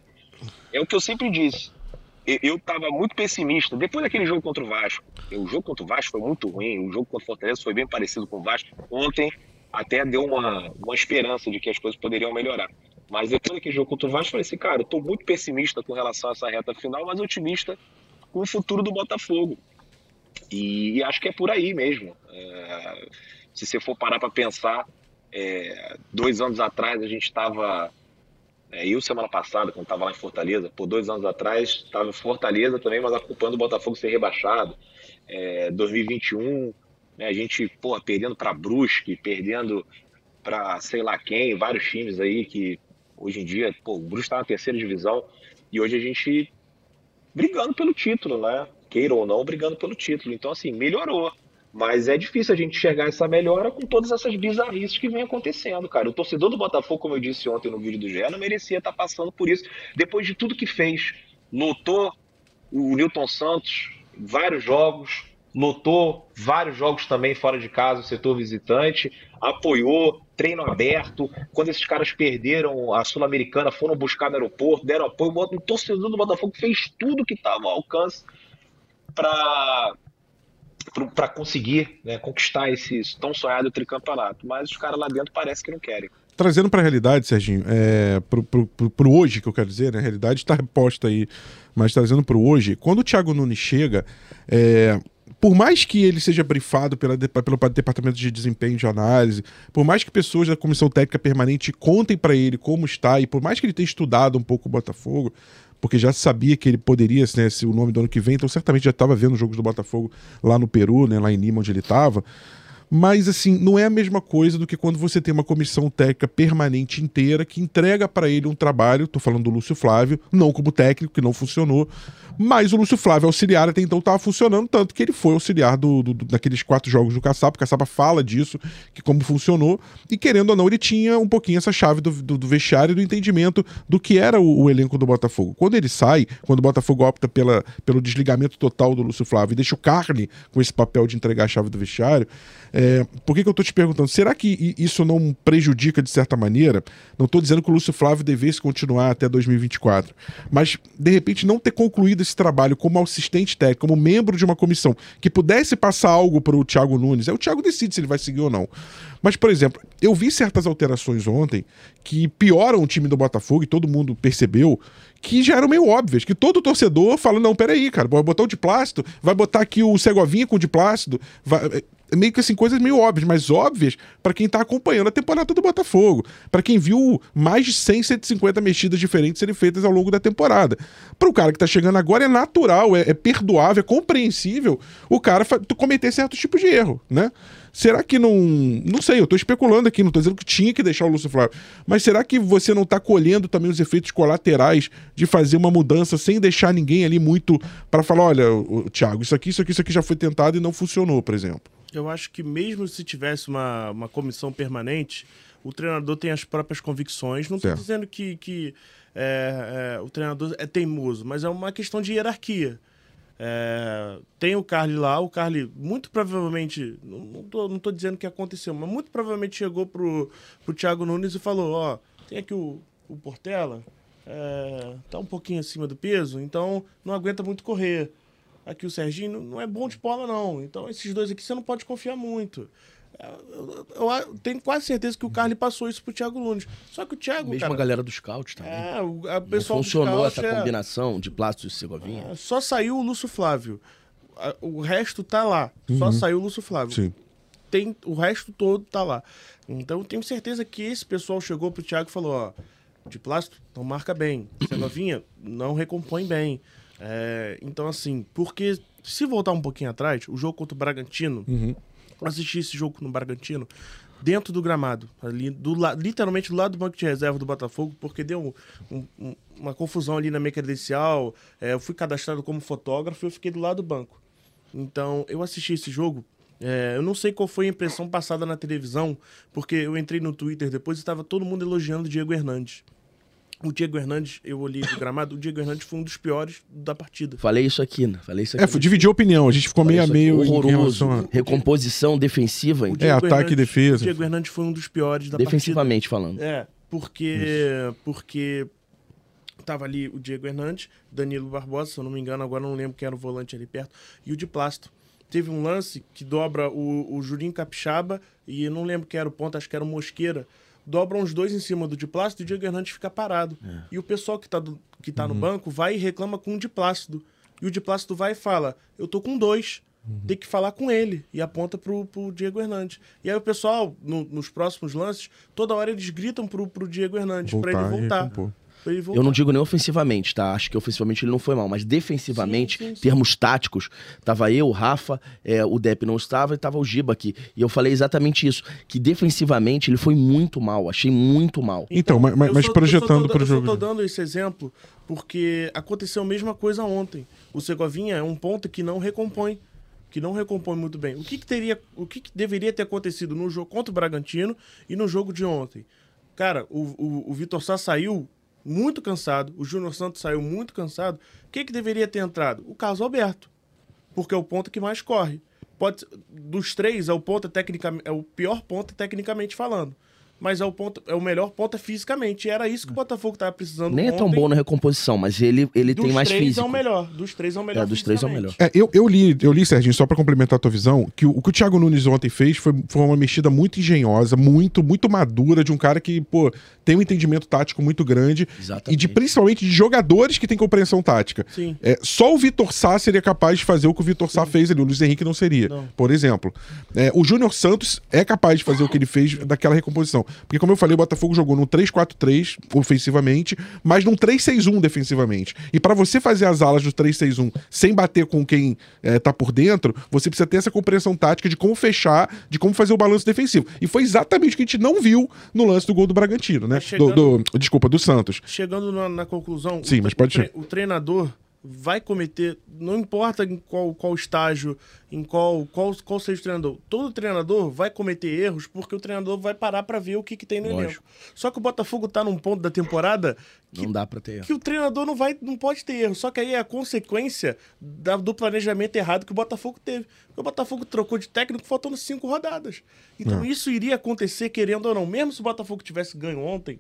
é o que eu sempre disse. Eu estava muito pessimista. Depois daquele jogo contra o Vasco, o jogo contra o Vasco foi muito ruim, o jogo contra o Fortaleza foi bem parecido com o Vasco. Ontem até deu uma, uma esperança de que as coisas poderiam melhorar. Mas depois daquele jogo contra o Vasco, eu falei assim, cara, eu tô muito pessimista com relação a essa reta final, mas otimista com o futuro do Botafogo. E, e acho que é por aí mesmo. É, se você for parar para pensar, é, dois anos atrás a gente estava. É, eu, semana passada, quando estava lá em Fortaleza, por dois anos atrás, estava em Fortaleza também, mas acompanhando o Botafogo ser rebaixado. É, 2021, né, a gente, pô, perdendo para Brusque, perdendo para sei lá quem, vários times aí que Hoje em dia, pô, o Bruce está na terceira divisão e hoje a gente brigando pelo título, né? Queira ou não, brigando pelo título. Então, assim, melhorou. Mas é difícil a gente enxergar essa melhora com todas essas bizarrices que vem acontecendo, cara. O torcedor do Botafogo, como eu disse ontem no vídeo do GE, não merecia estar tá passando por isso. Depois de tudo que fez, lutou o Newton Santos, vários jogos, lotou vários jogos também fora de casa, o setor visitante, apoiou, treino aberto. Quando esses caras perderam a Sul-Americana, foram buscar no aeroporto, deram apoio. O torcedor do Botafogo fez tudo que estava ao alcance para para conseguir né, conquistar esse tão sonhado tricampeonato. Mas os caras lá dentro parece que não querem. Trazendo para a realidade, Serginho, é, para o hoje que eu quero dizer, né, a realidade está reposta aí, mas trazendo para o hoje, quando o Thiago Nunes chega, é, por mais que ele seja brifado pela, pelo departamento de desempenho de análise, por mais que pessoas da comissão técnica permanente contem para ele como está, e por mais que ele tenha estudado um pouco o Botafogo, porque já sabia que ele poderia né, ser o nome do ano que vem, então certamente já estava vendo os jogos do Botafogo lá no Peru, né, lá em Lima, onde ele estava. Mas, assim, não é a mesma coisa do que quando você tem uma comissão técnica permanente inteira que entrega para ele um trabalho. Tô falando do Lúcio Flávio, não como técnico, que não funcionou. Mas o Lúcio Flávio, auxiliar, até então estava funcionando, tanto que ele foi auxiliar do, do, daqueles quatro jogos do Caçapa. O Caçapa fala disso, que como funcionou. E querendo ou não, ele tinha um pouquinho essa chave do, do, do vestiário e do entendimento do que era o, o, elenco do Botafogo. Quando ele sai, quando o Botafogo opta pela, pelo desligamento total do Lúcio Flávio e deixa o Carne com esse papel de entregar a chave do vestiário. É, por que, que eu estou te perguntando? Será que isso não prejudica de certa maneira? Não estou dizendo que o Lúcio Flávio devesse continuar até 2024, mas de repente não ter concluído esse trabalho como assistente técnico, como membro de uma comissão que pudesse passar algo para o Thiago Nunes. É o Thiago decide se ele vai seguir ou não. Mas, por exemplo, eu vi certas alterações ontem que pioram o time do Botafogo e todo mundo percebeu que já eram meio óbvias, que todo torcedor fala, não, peraí, cara, vai botar o de plástico, vai botar aqui o Segovinha com o de plástico, vai meio que assim, coisas meio óbvias, mas óbvias para quem tá acompanhando a temporada do Botafogo. para quem viu mais de 100, 150 mexidas diferentes serem feitas ao longo da temporada. Para o cara que tá chegando agora, é natural, é, é perdoável, é compreensível o cara cometer certos tipos de erro, né? Será que não. Não sei, eu tô especulando aqui, não tô dizendo que tinha que deixar o Lúcio Flávio. Mas será que você não tá colhendo também os efeitos colaterais de fazer uma mudança sem deixar ninguém ali muito para falar: olha, Thiago, isso aqui, isso aqui, isso aqui já foi tentado e não funcionou, por exemplo? Eu acho que mesmo se tivesse uma, uma comissão permanente, o treinador tem as próprias convicções. Não estou dizendo que, que é, é, o treinador é teimoso, mas é uma questão de hierarquia. É, tem o Carly lá, o Carly muito provavelmente, não estou não tô dizendo que aconteceu, mas muito provavelmente chegou pro, pro Thiago Nunes e falou, ó, tem aqui o, o Portela, é, tá um pouquinho acima do peso, então não aguenta muito correr aqui o Serginho não é bom de bola, não. Então, esses dois aqui você não pode confiar muito. Eu, eu- eu tenho quase certeza que o Carly passou isso pro Thiago Nunes. Só que o Thiago, Mesmo cara, a galera do Scout também. é, o a Não pessoal do funcionou Scout essa é- combinação de Plácido e Segovinha. é, Só saiu o Lúcio Flávio. O resto tá lá. Só saiu o Lúcio Flávio. Sim. Tem, o resto todo tá lá. Então eu tenho certeza que esse pessoal chegou pro Thiago e falou, ó, de plástico não marca bem. Segovinha não recompõe bem. É, então, assim, porque se voltar um pouquinho atrás, o jogo contra o Bragantino, eu assisti esse jogo no Bragantino, dentro do gramado, ali do literalmente do lado do banco de reserva do Botafogo, porque deu um- um- uma confusão ali na minha credencial. é, eu fui cadastrado como fotógrafo e eu fiquei do lado do banco. Então, eu assisti esse jogo. é, eu não sei qual foi a impressão passada na televisão, porque eu entrei no Twitter depois e estava todo mundo elogiando o Diego Hernandes. O Diego Hernandes, eu olhei do gramado, o Diego Hernandes foi um dos piores da partida. Falei isso aqui, né? Falei isso aqui. É, foi dividir opinião. A gente ficou Falei meio a isso meio em horroroso. a... Recomposição defensiva, O hein? Diego ataque e Hernandes- defesa. O Diego Hernandes foi um dos piores da defensivamente falando. partida. É, porque porque tava ali o Diego Hernandes, Danilo Barbosa, se eu não me engano, agora eu não lembro quem era o volante ali perto, e o de Plasto. Teve um lance que dobra o, o Julinho Capixaba e não lembro quem era o ponto, acho que era o Mosqueira. Dobram os dois em cima do de Plácido e o Diego Hernandes fica parado. E o pessoal que tá, do- que tá no banco vai e reclama com o de Plácido. E o de Plácido vai e fala: Eu tô com dois. Tem que falar com ele. E aponta pro, pro Diego Hernandes. E aí o pessoal, no- nos próximos lances, toda hora eles gritam pro, pro Diego Hernandes pra ele Voltar Eu não digo nem ofensivamente, tá? Acho que ofensivamente ele não foi mal, mas defensivamente, Sim, sim, sim. termos táticos, tava eu, o Rafa, é, o Depp não estava e tava o Giba aqui. E eu falei exatamente isso, que defensivamente ele foi muito mal, achei muito mal. Então, mas, mas- eu mas só- projetando eu para o Eu jogo. tô dando esse exemplo porque aconteceu a mesma coisa ontem. O Segovinha é um ponto que não recompõe. Que não recompõe muito bem. O que, que teria, o que, que deveria ter acontecido no jogo contra o Bragantino e no jogo de ontem? Cara, o, o, o Vitor Sá saiu muito cansado, o Júnior Santos saiu muito cansado. O que, que deveria ter entrado? O Carlos Alberto porque é o ponto que mais corre. Pode, dos três, é o ponto tecnicamente, é o pior ponto tecnicamente falando. Mas é o ponto, é o melhor ponto fisicamente. E era isso que o Botafogo estava precisando. Nem é tão ontem. bom na recomposição, mas ele, ele Dos tem mais três físico. é o melhor. Dos três é o melhor. É, dos três é o melhor. É, eu, eu li, eu li, Serginho, só pra complementar a tua visão, que o, o que o Thiago Nunes ontem fez foi, foi uma mexida muito engenhosa, muito, muito madura, de um cara que, pô, tem um entendimento tático muito grande. Exatamente. E de principalmente de jogadores que têm compreensão tática. Sim. É, só o Vitor Sá seria capaz de fazer o que o Vitor Sá fez ali, o Luiz Henrique não seria. Não. Por exemplo. É, o Júnior Santos é capaz de fazer o que ele fez daquela recomposição. Porque, como eu falei, o Botafogo jogou num 3-4-3 ofensivamente, mas num 3-6-1 defensivamente. E pra você fazer as alas do 3-6-1 sem bater com quem é, tá por dentro, você precisa ter essa compreensão tática de como fechar, de como fazer o balanço defensivo. E foi exatamente o que a gente não viu no lance do gol do Bragantino, né? Chegando- Do, do- desculpa, do Santos. Chegando na, na conclusão, Sim, mas pode tre- o treinador vai cometer, não importa em qual, qual estágio, em qual, qual, qual seja o treinador, todo treinador vai cometer erros porque o treinador vai parar pra ver o que, que tem no Lógico. elenco. Só que o Botafogo tá num ponto da temporada que Não dá pra ter. que o treinador não vai, não pode ter erro. Só que aí é a consequência da- do planejamento errado que o Botafogo teve. Porque o Botafogo trocou de técnico faltando cinco rodadas. Então isso iria acontecer, querendo ou não. Mesmo se o Botafogo tivesse ganho ontem,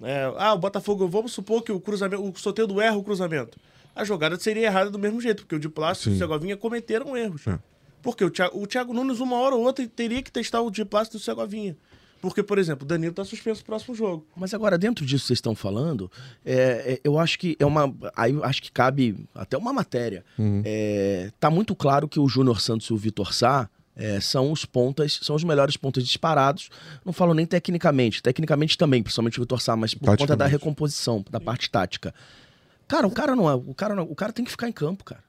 é, ah, o Botafogo, vamos supor que o cruzamento, o Soteldo erra o cruzamento. A jogada seria errada do mesmo jeito, porque o de Plástico e o. Segovinha cometeram erros. É. Porque o Thiago, o Thiago Nunes, uma hora ou outra, teria que testar o de Plástico e o Segovinha. Porque, por exemplo, o Danilo tá suspenso no próximo jogo. Mas agora, dentro disso que vocês estão falando, é, é, eu acho que é uma. Aí acho que cabe até uma matéria. É, tá muito claro que o Júnior Santos e o Vitor Sá é, são os pontas, são os melhores pontas disparados. Não falo nem tecnicamente, tecnicamente também, principalmente o Vitor Sá, mas por conta da recomposição, da parte tática. Cara, o cara não é. O cara, não, o cara tem que ficar em campo, cara.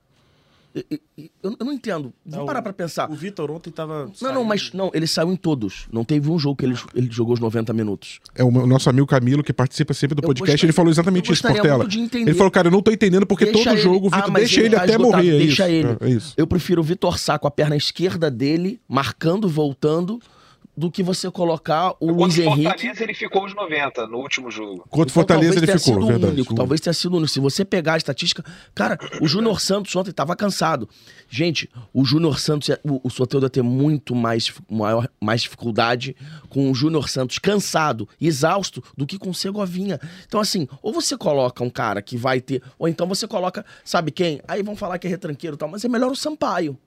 E- e- e- Eu, eu não entendo. Vamos Ah, parar o- pra pensar. O Vitor ontem tava. Não, não, mas não, ele saiu em todos. Não teve um jogo que ele, ele jogou os 90 minutos. É o, meu- o nosso amigo Camilo, que participa sempre do Eu podcast, gostaria- ele falou exatamente eu isso, Portela. Ele falou, cara, eu não tô entendendo porque Deixa todo ele- jogo o Vitor Ah, deixa ele tá até esgotado, morrer. é Deixa isso. ele. É isso. Eu prefiro o Vitor Sá com a perna esquerda dele, marcando, voltando, do que você colocar o Luiz Contra o Henrique. Fortaleza ele ficou os 90 no último jogo. Contra o Então, Fortaleza talvez ele tenha ficou, sido o verdade. único, talvez tenha sido o único. Se você pegar a estatística, cara, o Júnior Santos ontem estava cansado. Gente, o Júnior Santos, o, o Soteldo ia ter muito mais, maior, mais dificuldade com o Júnior Santos cansado, exausto, do que com o Segovinha. Então, assim, ou você coloca um cara que vai ter, ou então você coloca, sabe quem? Aí vão falar que é retranqueiro e tal, mas é melhor o Sampaio.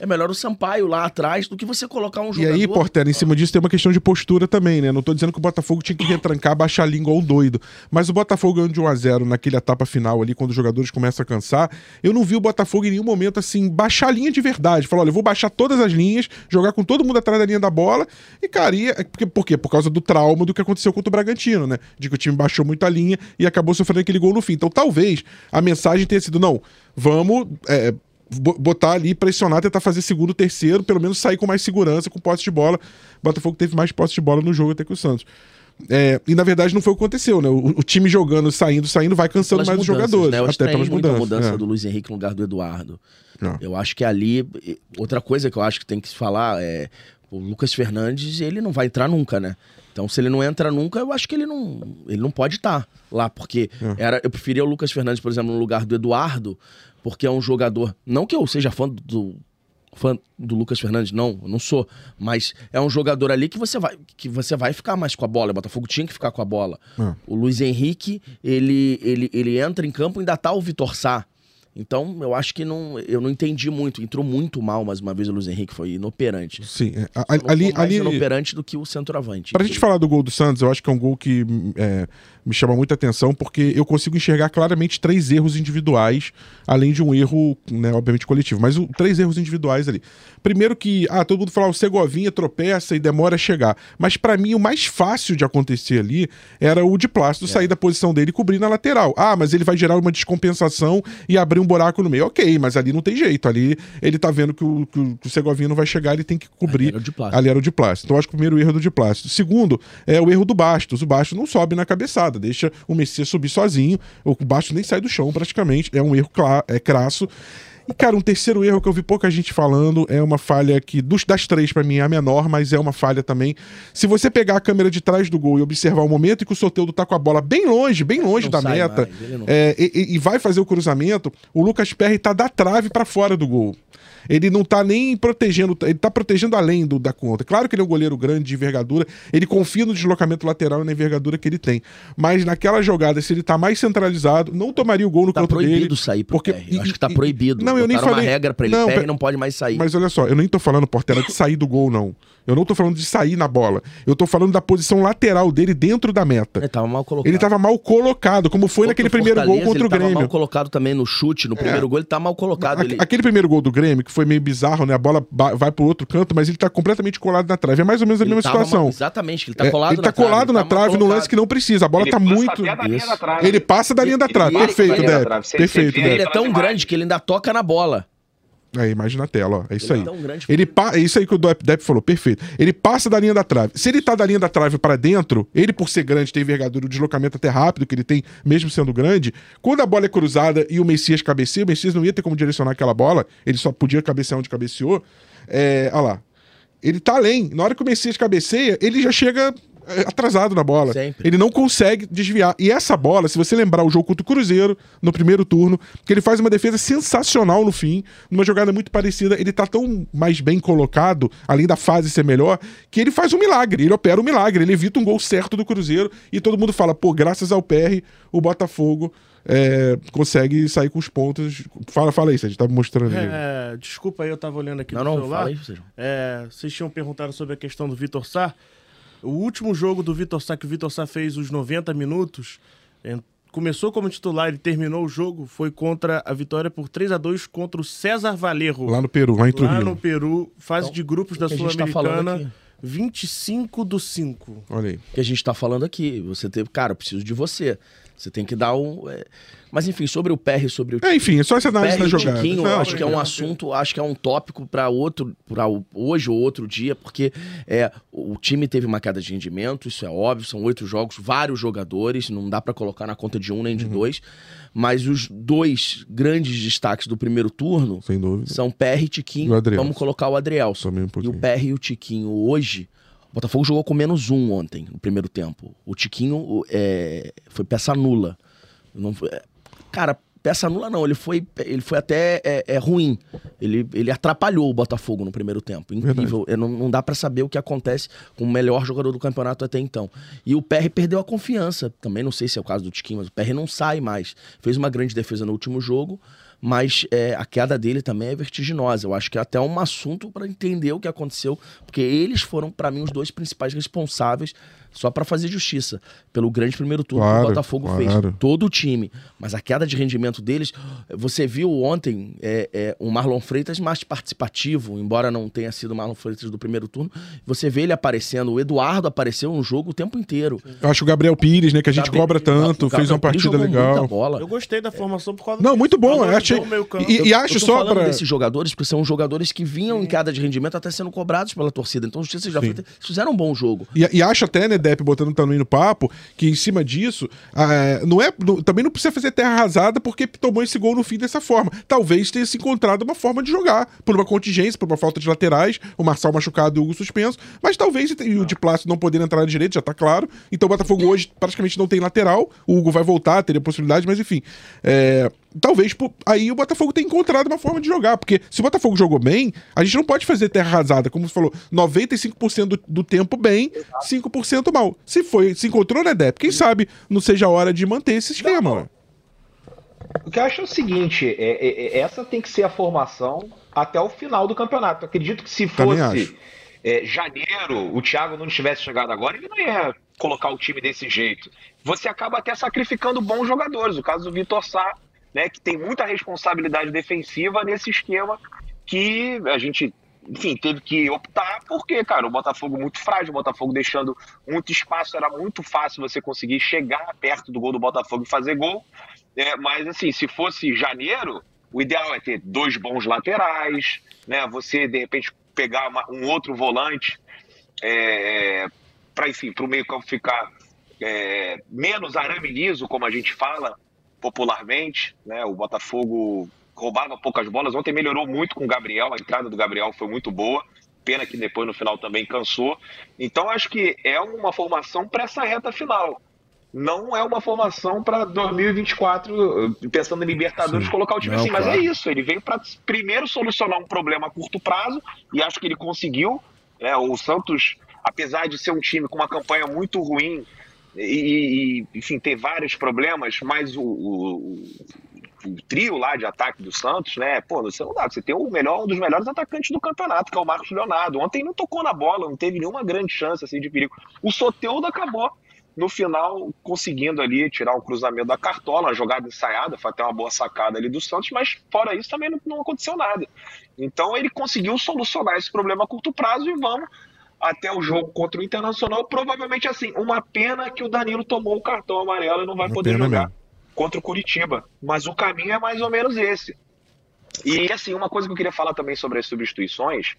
É melhor o Sampaio lá atrás do que você colocar um E jogador. aí, Portela, em cima disso tem uma questão de postura também, né? Não tô dizendo que o Botafogo tinha que retrancar, baixar a língua ou doido. Mas o Botafogo ganhando de 1x0 naquela etapa final ali, quando os jogadores começam a cansar, eu não vi o Botafogo em nenhum momento, assim, baixar a linha de verdade. Falar, olha, eu vou baixar todas as linhas, jogar com todo mundo atrás da linha da bola. E, cara, ia... Porque, por quê? Por causa do trauma do que aconteceu contra o Bragantino, né? De que o time baixou muito a linha e acabou sofrendo aquele gol no fim. Então, talvez a mensagem tenha sido, não, vamos... é, botar ali, pressionar, tentar fazer segundo, terceiro, pelo menos sair com mais segurança, com posse de bola. O Botafogo teve mais posse de bola no jogo até que o Santos. É, e na verdade não foi o que aconteceu, né? O, o time jogando, saindo, saindo, vai cansando mais os jogadores. Né? Eu até estranhei pelas mudanças. a mudança é. do Luiz Henrique no lugar do Eduardo. Não. Eu acho que ali. Outra coisa que eu acho que tem que se falar é. O Lucas Fernandes, ele não vai entrar nunca, né? Então, se ele não entra nunca, eu acho que ele não, ele não pode estar lá, porque É. era, eu preferia o Lucas Fernandes, por exemplo, no lugar do Eduardo, porque é um jogador. Não que eu seja fã do, fã do Lucas Fernandes, não, eu não sou. Mas é um jogador ali que você vai, que você vai ficar mais com a bola. O Botafogo tinha que ficar com a bola. É. O Luiz Henrique, ele, ele, ele entra em campo e ainda tá o Vitor Sá. Então, eu acho que não, eu não entendi muito. Entrou muito mal, mais uma vez, o Luiz Henrique foi inoperante. Sim, é. A- ali, mais ali, inoperante do que o centroavante. Pra gente falar do gol do Santos, eu acho que é um gol que é, me chama muita atenção, porque eu consigo enxergar claramente três erros individuais, além de um erro, né, obviamente, coletivo, mas o- três erros individuais ali. Primeiro que, ah, todo mundo fala, o Segovinha tropeça e demora a chegar. Mas pra mim, o mais fácil de acontecer ali era o de Plácido sair da posição dele e cobrir na lateral. Ah, mas ele vai gerar uma descompensação e abrir um buraco no meio. Ok, mas ali não tem jeito. Ali ele tá vendo que o, que o, Segovinha não vai chegar, ele tem que cobrir. era o de Plácido. Ali era o de Plácido. Então, acho que o primeiro erro é do de Plácido. Segundo, é o erro do Bastos. O Bastos não sobe na cabeçada, deixa o Messias subir sozinho. O Bastos nem sai do chão, praticamente. É um erro é crasso. E, cara, um terceiro erro que eu vi pouca gente falando é uma falha que, dos, das três, pra mim, é a menor, mas é uma falha também. Se você pegar a câmera de trás do gol e observar o momento em que o Soteudo tá com a bola bem longe, bem longe Não da meta, mais, é, e, e- vai fazer o cruzamento, o Lucas Perry tá da trave pra fora do gol. Ele não tá nem protegendo, ele tá protegendo além do, da conta. Claro que ele é um goleiro grande de envergadura, ele confia no deslocamento lateral e na envergadura que ele tem. Mas naquela jogada, se ele tá mais centralizado, não tomaria o gol no Tá canto proibido dele. sair pro porque- e- acho que tá proibido. Não, eu nem falei. uma regra pra ele. Não, pe- não pode mais sair. Mas olha só, eu nem tô falando, Portela, de sair do gol, não. Eu não tô falando de sair na bola. Eu tô falando da posição lateral dele dentro da meta. Ele tava mal colocado. Ele tava mal colocado, como foi Contra naquele primeiro gol contra o ele tava Grêmio. mal colocado também no chute. No primeiro gol, ele tá mal colocado. Aque- Ele... Aquele primeiro gol do Grêmio, que foi meio bizarro, né? A bola vai pro outro canto, mas ele tá completamente colado na trave. É mais ou menos a ele mesma tava mal- situação. Exatamente, ele tá É, colado ele na tá colado trave, na ele tá mal trave no lance que não precisa. A bola Ele tá passa muito. até da linha Isso. da trave. Ele passa da linha da Ele trave. Perfeito. Você- Perfeito, Ele Débora. é tão grande que ele ainda toca na bola. Aí, imagem na tela, ó. É isso Ele aí. é tão grande. Ele pa... É isso aí que o Depp falou, perfeito. Ele passa da linha da trave. Se ele tá da linha da trave pra dentro, ele, por ser grande, tem envergadura, o deslocamento até rápido que ele tem, mesmo sendo grande, quando a bola é cruzada e o Messias cabeceia, o Messias não ia ter como direcionar aquela bola, ele só podia cabecear onde cabeceou. É... Olha lá. Ele tá além. Na hora que o Messias cabeceia, ele já chega é, atrasado na bola. Sempre. Ele não consegue desviar. E essa bola, se você lembrar o jogo contra o Cruzeiro, no primeiro turno, que ele faz uma defesa sensacional no fim, numa jogada muito parecida, ele tá tão mais bem colocado, além da fase ser melhor, que ele faz um milagre, ele opera um milagre, ele evita um gol certo do Cruzeiro e todo mundo fala, pô, graças ao PR, o Botafogo é, consegue sair com os pontos. Fala, fala aí, você tá me mostrando aí. É, desculpa aí, eu tava olhando aqui Não, no não, celular. fala aí, Sérgio. É, vocês tinham perguntado sobre a questão do Vitor Sá. O último jogo do Vitor Sá, que o Vitor Sá fez os 90 minutos, começou como titular e terminou o jogo, foi contra a vitória por 3 a 2 contra o César Valerro. Lá no Peru, lá em Lá no Peru, fase Então, de grupos o da tá Sul-Americana, aqui. 25 do 5. Olha aí. que a gente tá falando aqui. Você teve, cara, eu preciso de você. Você tem que dar um. é, Mas enfim, sobre o PR, sobre o É, enfim, é só essa análise PR da e jogada. Tiquinho, Não, acho que é um assunto, acho que é um tópico para outro, para hoje ou outro dia, porque é, o time teve uma queda de rendimento, isso é óbvio, são oito jogos, vários jogadores, não dá para colocar na conta de um nem de Uhum. dois, mas os dois grandes destaques do primeiro turno Sem dúvida. são PR e E Tiquinho. Adrielson. Vamos colocar o Adrielson. Também um E o PR e o Tiquinho hoje. O Botafogo jogou com menos um ontem, no primeiro tempo. O Tiquinho é, foi peça nula. Não foi- é, cara, peça nula não, ele foi, ele foi até é, é, ruim. Ele, ele atrapalhou o Botafogo no primeiro tempo. Incrível. Não, não dá pra saber o que acontece com o melhor jogador do campeonato até então. E o PR perdeu a confiança. Também não sei se é o caso do Tiquinho, mas o PR não sai mais. Fez uma grande defesa no último jogo, mas é, a queda dele também é vertiginosa. Eu acho que é até um assunto para entender o que aconteceu, porque eles foram, para mim, os dois principais responsáveis só para fazer justiça pelo grande primeiro turno claro, que o Botafogo claro. fez. Todo o time. Mas a queda de rendimento deles, você viu ontem é, é, um Marlon Freitas mais participativo, embora não tenha sido o Marlon Freitas do primeiro turno. Você vê ele aparecendo, o Eduardo apareceu no jogo o tempo inteiro. Eu acho o Gabriel Pires, né, que a gente Gabriel, cobra tanto, fez uma partida legal. Eu gostei da formação por causa Não, muito bom, eu achei. E, eu, e acho eu só para desses jogadores porque são jogadores que vinham em queda de rendimento até sendo cobrados pela torcida. Então, vocês já fizeram um bom jogo. E, e acho até, né, Depp, botando também no papo, que em cima disso, ah, não é, não, também não precisa fazer terra arrasada porque tomou esse gol no fim dessa forma. Talvez tenha se encontrado uma forma de jogar, por uma contingência, por uma falta de laterais, o Marçal machucado e o Hugo suspenso, mas talvez o de Plácido não poder entrar na direita, já tá claro. Então o Botafogo hoje praticamente não tem lateral, o Hugo vai voltar, teria possibilidade, mas enfim. É, talvez aí o Botafogo tenha encontrado uma forma de jogar, porque se o Botafogo jogou bem, a gente não pode fazer terra arrasada, como você falou, 95% do, do tempo bem, 5% mal. Se foi, se encontrou, né, Depp? Quem sabe não seja a hora de manter esse esquema. O que eu acho é o seguinte, é, é, é, essa tem que ser a formação até o final do campeonato. Eu acredito que se fosse é, janeiro, o Thiago não tivesse chegado agora, ele não ia colocar o time desse jeito. Você acaba até sacrificando bons jogadores. O caso do Vitor Sá, né, que tem muita responsabilidade defensiva nesse esquema que a gente, enfim, teve que optar porque, cara, o Botafogo muito frágil, o Botafogo deixando muito espaço, era muito fácil você conseguir chegar perto do gol do Botafogo e fazer gol. É, mas assim, se fosse janeiro, o ideal é ter dois bons laterais, né? Você de repente pegar uma, um outro volante é, para enfim, para o meio campo ficar é, menos arame liso, como a gente fala, popularmente, né? O Botafogo roubava poucas bolas. Ontem melhorou muito com o Gabriel, a entrada do Gabriel foi muito boa. Pena que depois no final também cansou. Então acho que é uma formação para essa reta final. Não é uma formação para 2024, pensando em Libertadores, Sim. colocar o time Não, assim. Mas é isso, ele veio para primeiro solucionar um problema a curto prazo, e acho que ele conseguiu. Né? O Santos, apesar de ser um time com uma campanha muito ruim, e, e, enfim, ter vários problemas, mas o, o, o, trio lá de ataque do Santos, né? Pô, você não dá, você tem o melhor, um dos melhores atacantes do campeonato, que é o Marcos Leonardo. Ontem não tocou na bola, não teve nenhuma grande chance assim, de perigo. O Soteudo acabou no final conseguindo ali tirar o cruzamento da cartola, jogada ensaiada, foi até uma boa sacada ali do Santos, mas fora isso também não, não aconteceu nada. Então ele conseguiu solucionar esse problema a curto prazo e vamos até o jogo contra o Internacional. Provavelmente assim, uma pena que o Danilo tomou o cartão amarelo e não vai uma poder jogar mesmo. contra o Curitiba. Mas o caminho é mais ou menos esse. E assim, uma coisa que eu queria falar também sobre as substituições,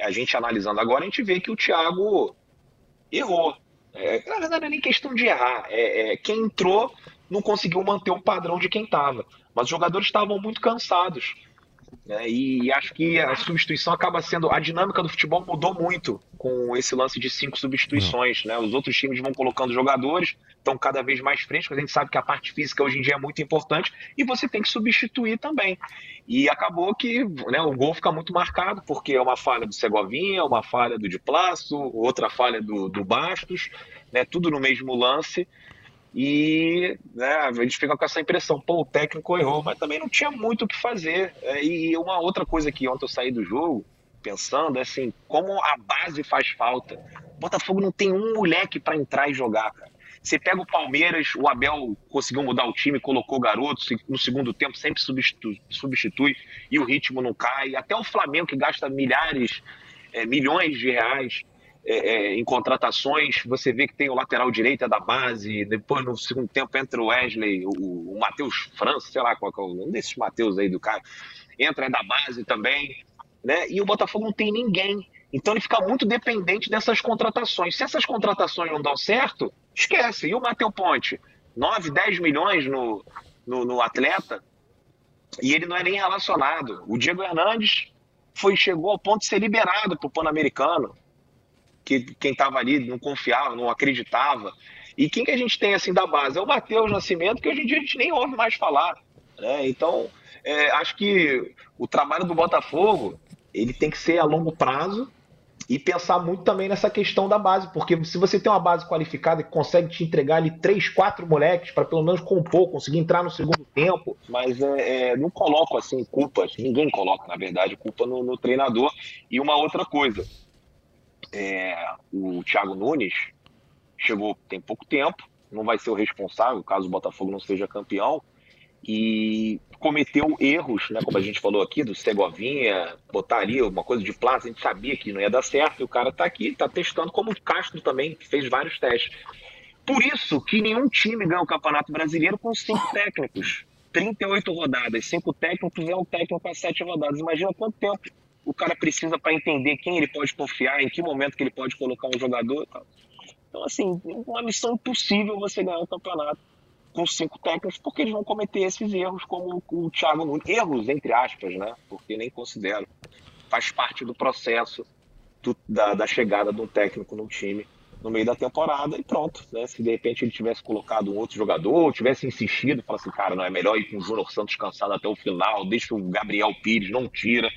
a gente analisando agora, a gente vê que o Thiago errou. É, não é nem questão de errar. É, é, quem entrou não conseguiu manter o padrão de quem estava. Mas os jogadores estavam muito cansados. É, e acho que a substituição acaba sendo. A dinâmica do futebol mudou muito com esse lance de cinco substituições. Né? Os outros times vão colocando jogadores, estão cada vez mais frescos. A gente sabe que a parte física hoje em dia é muito importante e você tem que substituir também. E acabou que né, o gol fica muito marcado, porque é uma falha do Segovinha, uma falha do Diplasso, outra falha do, do Bastos, né, tudo no mesmo lance. E né, a gente fica com essa impressão, pô, o técnico errou, mas também não tinha muito o que fazer. É, e uma outra coisa que ontem eu saí do jogo, pensando, é assim, como a base faz falta. O Botafogo não tem um moleque para entrar e jogar, cara. Você pega o Palmeiras, o Abel conseguiu mudar o time, colocou garotos, no segundo tempo sempre substitui, substitui e o ritmo não cai. Até o Flamengo, que gasta milhares, é, milhões de reais é, é, em contratações, você vê que tem o lateral direito da base, depois no segundo tempo entra o Wesley, o, o Matheus França, sei lá qual é um desses Matheus aí do cara, entra da base também, né? E o Botafogo não tem ninguém. Então ele fica muito dependente dessas contratações. Se essas contratações não dão certo, esquece. E o Matheus Ponte? 9, 10 milhões no, no, no atleta e ele não é nem relacionado. O Diego Hernandes foi, chegou ao ponto de ser liberado para o Pan-Americano que quem estava ali não confiava, não acreditava. E quem que a gente tem assim da base? É o Matheus Nascimento, que hoje em dia a gente nem ouve mais falar. Né? Então, é, acho que o trabalho do Botafogo ele tem que ser a longo prazo e pensar muito também nessa questão da base, porque se você tem uma base qualificada que consegue te entregar ali três, quatro moleques para pelo menos compor, conseguir entrar no segundo tempo, mas é, é, não coloco assim culpa, ninguém coloca na verdade culpa no, no treinador. E uma outra coisa, é, o Thiago Nunes chegou tem pouco tempo, não vai ser o responsável caso o Botafogo não seja campeão e cometeu erros, né, como a gente falou aqui, do Segovinha, botar ali uma coisa de plástico, a gente sabia que não ia dar certo, e o cara está aqui, está testando, como o Castro também, fez vários testes. Por isso que nenhum time ganha o Campeonato Brasileiro com cinco técnicos. 38 rodadas, cinco técnicos é um técnico a sete rodadas. Imagina quanto tempo o cara precisa para entender quem ele pode confiar, em que momento que ele pode colocar um jogador. Então, assim, uma missão impossível você ganhar o campeonato com cinco técnicos, porque eles vão cometer esses erros, como o Thiago Nunes. Erros, entre aspas, né? Porque nem considero. Faz parte do processo do, da, da, chegada de um técnico no time no meio da temporada e pronto. Né? Se de repente ele tivesse colocado um outro jogador, tivesse insistido, fala assim, cara, não é melhor ir com o Júnior Santos cansado até o final, deixa o Gabriel Pires, não tira.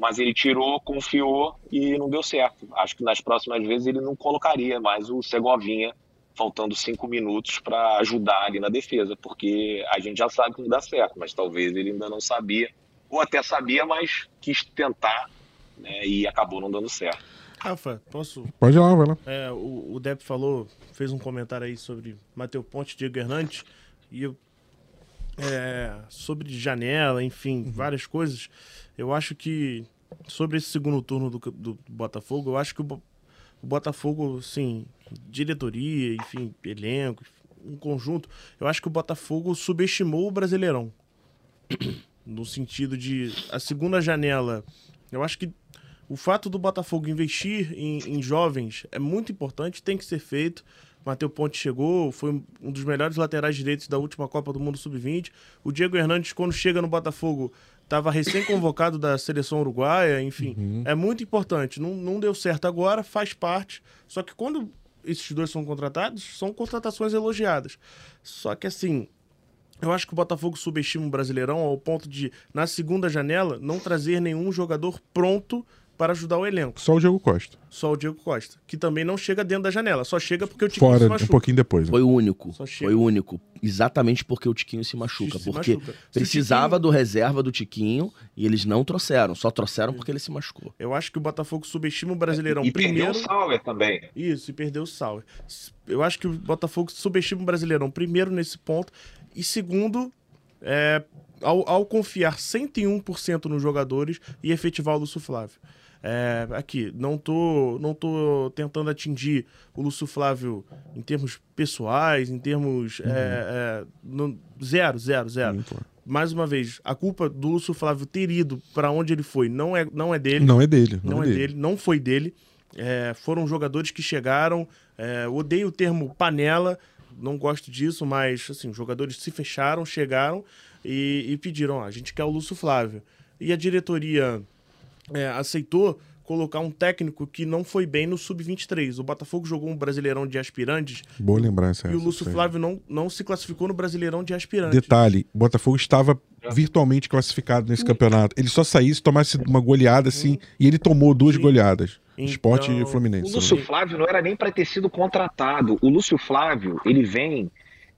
Mas ele tirou, confiou e não deu certo. Acho que nas próximas vezes ele não colocaria mais o Segovinha faltando cinco minutos para ajudar ali na defesa, porque a gente já sabe que não dá certo, mas talvez ele ainda não sabia, ou até sabia, mas quis tentar né, e acabou não dando certo. Rafa, posso? Pode ir lá, vai lá. É, o, o Depp falou, fez um comentário aí sobre Matheus Ponte e Diego Hernandes, e eu, é, sobre janela, enfim, uhum. várias coisas. Eu acho que sobre esse segundo turno do, do Botafogo, eu acho que o, o Botafogo, sim, diretoria, enfim, elenco, um conjunto, eu acho que o Botafogo subestimou o Brasileirão. no sentido de a segunda janela. Eu acho que o fato do Botafogo investir em, em jovens é muito importante, tem que ser feito. Matheus Ponte chegou, foi um dos melhores laterais direitos da última Copa do Mundo Sub-20. O Diego Hernandes, quando chega no Botafogo, estava recém-convocado da seleção uruguaia, enfim. Uhum. É muito importante. Não, não deu certo agora, faz parte. Só que quando esses dois são contratados, são contratações elogiadas. Só que assim, eu acho que o Botafogo subestima o Brasileirão ao ponto de, na segunda janela, não trazer nenhum jogador pronto para ajudar o elenco. Só o Diego Costa. Só o Diego Costa. Que também não chega dentro da janela. Só chega porque o Tiquinho Fora, se machuca. um pouquinho depois. Né? Foi o único. Foi o único. Exatamente porque o Tiquinho se machuca. Se porque machuca. precisava Tiquinho... do reserva do Tiquinho e eles não trouxeram. Só trouxeram porque ele se machucou. Eu acho que o Botafogo subestima o Brasileirão e primeiro. perdeu o Sauer também. Isso, e perdeu o Sauer. Eu acho que o Botafogo subestima o Brasileirão primeiro nesse ponto. E segundo, é, ao, ao confiar 101% nos jogadores e efetivar o Lúcio Flávio. É, aqui, não tô, não tô tentando atingir o Lúcio Flávio em termos pessoais, em termos. Uhum. É, é, no, zero, zero, zero. Uhum. Mais uma vez, a culpa do Lúcio Flávio ter ido para onde ele foi não é, não é dele. Não é dele. Não, não é, é dele. dele. Não foi dele. É, foram jogadores que chegaram. É, odeio o termo panela, não gosto disso, mas assim, os jogadores se fecharam, chegaram e, e pediram: ah, a gente quer o Lúcio Flávio. E a diretoria é, aceitou colocar um técnico que não foi bem no Sub-23. O Botafogo jogou um Brasileirão de aspirantes. Boa lembrança. E o Lúcio Flávio não, não se classificou no Brasileirão de aspirantes. Detalhe: o Botafogo estava virtualmente classificado nesse campeonato. Ele só saísse, tomasse uma goleada assim, e ele tomou duas Sim. goleadas. Então, Esporte e Fluminense. O Lúcio Flávio não era nem para ter sido contratado. O Lúcio Flávio, ele vem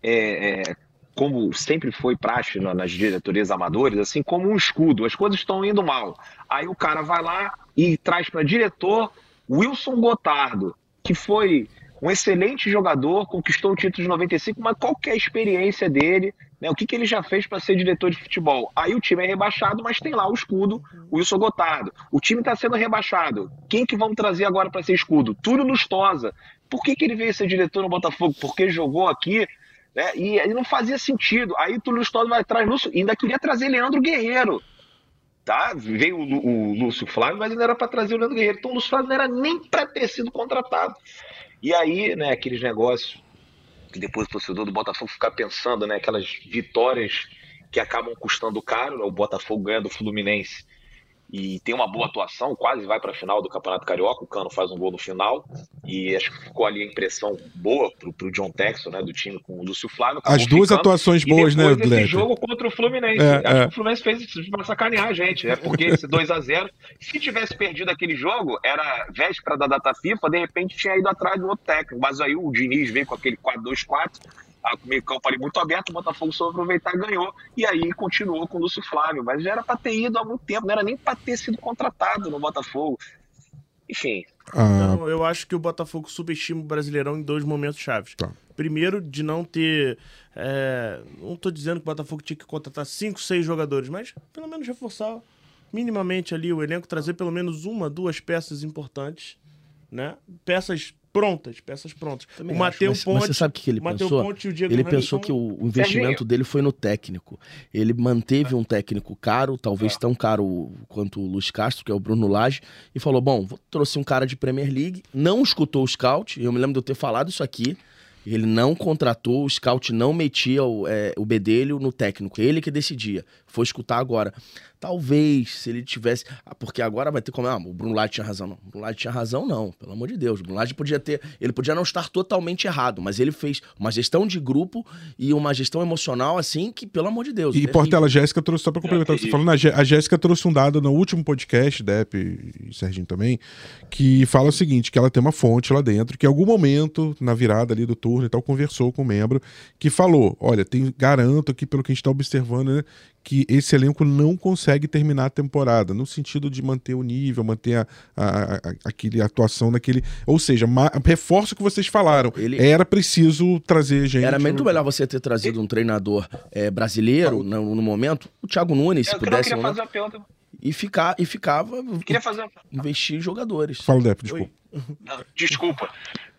é, é, como sempre foi praxe nas diretorias amadores, assim como um escudo. As coisas estão indo mal. Aí o cara vai lá e traz para diretor Wilson Gotardo, que foi um excelente jogador, conquistou o título de 95, mas qual é a experiência dele? Né? O que, que ele já fez para ser diretor de futebol? Aí o time é rebaixado, mas tem lá o escudo, Wilson Gotardo. O time está sendo rebaixado. Quem que vamos trazer agora para ser escudo? Túlio Lustosa. Por que, que ele veio ser diretor no Botafogo? Porque jogou aqui né? E aí não fazia sentido. Aí Túlio Stoll vai atrás Lúcio, ainda queria trazer Leandro Guerreiro. Tá? Veio o, o Lúcio Flávio, mas não era para trazer o Leandro Guerreiro. Então o Lúcio Flávio não era nem para ter sido contratado. E aí, né, aqueles negócios que depois o torcedor do Botafogo fica pensando, né, aquelas vitórias que acabam custando caro, né, o Botafogo ganha do Fluminense e tem uma boa atuação, quase vai para a final do Campeonato Carioca, o Cano faz um gol no final, e acho que ficou ali a impressão boa para o John Texon, né, do time com o Lúcio Flávio. As duas ficando, atuações boas, né, Esse jogo contra o Fluminense. É, acho é. que o Fluminense fez isso para sacanear a gente, é porque esse 2 a 0 se tivesse perdido aquele jogo, era véspera da data FIFA, de repente tinha ido atrás do outro técnico, mas aí o Diniz veio com aquele 4-2-4, a meio campo ali muito aberto, o Botafogo soube aproveitar e ganhou. E aí continuou com o Lúcio Flávio. Mas já era para ter ido há muito tempo, não era nem para ter sido contratado no Botafogo. Enfim. Ah, Então, eu acho que o Botafogo subestima o Brasileirão em dois momentos chaves. Tá. Primeiro, de não ter. é, não tô dizendo que o Botafogo tinha que contratar cinco, seis jogadores, mas pelo menos reforçar minimamente ali o elenco, trazer pelo menos uma, duas peças importantes, né? Peças prontas, peças prontas. Também o Matheus Ponte. mas você sabe o que ele pensou? Ponte o Diego Ele pensou são- que o, o investimento dele foi no técnico. Ele manteve um técnico caro, talvez tão caro quanto o Luiz Castro, que é o Bruno Lage, e falou: bom, trouxe um cara de Premier League, não escutou o scout, eu me lembro de eu ter falado isso aqui. Ele não contratou, o scout não metia o, é, o bedelho no técnico, ele que decidia. Foi escutar agora. Talvez, se ele tivesse. ah, Porque agora vai ter como. Ah, o Bruno Lage tinha razão. Não, o Bruno Lage tinha razão, não. Pelo amor de Deus. O Bruno Lage podia ter. Ele podia não estar totalmente errado, mas ele fez uma gestão de grupo e uma gestão emocional, assim, que, pelo amor de Deus. E terrível. Portela, a Jéssica trouxe, só pra complementar o que você falou, a Jé- a Jéssica trouxe um dado no último podcast, Dep e Serginho também, que fala o seguinte, que ela tem uma fonte lá dentro, que em algum momento, na virada ali do turno e tal, conversou com um membro que falou, olha, tem, garanto aqui, pelo que a gente tá observando, né, que esse elenco não consegue terminar a temporada, no sentido de manter o nível, manter a, a, a- aquele, a atuação naquele... Ou seja, ma, reforço o que vocês falaram, Ele- era preciso trazer gente... Era muito melhor você ter trazido um treinador é, brasileiro no, no momento, o Thiago Nunes, se Eu, eu pudesse, queria não, fazer uma pergunta. e, ficar, e ficava Queria fazer. investir em jogadores. Fala, Dep, desculpa. Não, desculpa.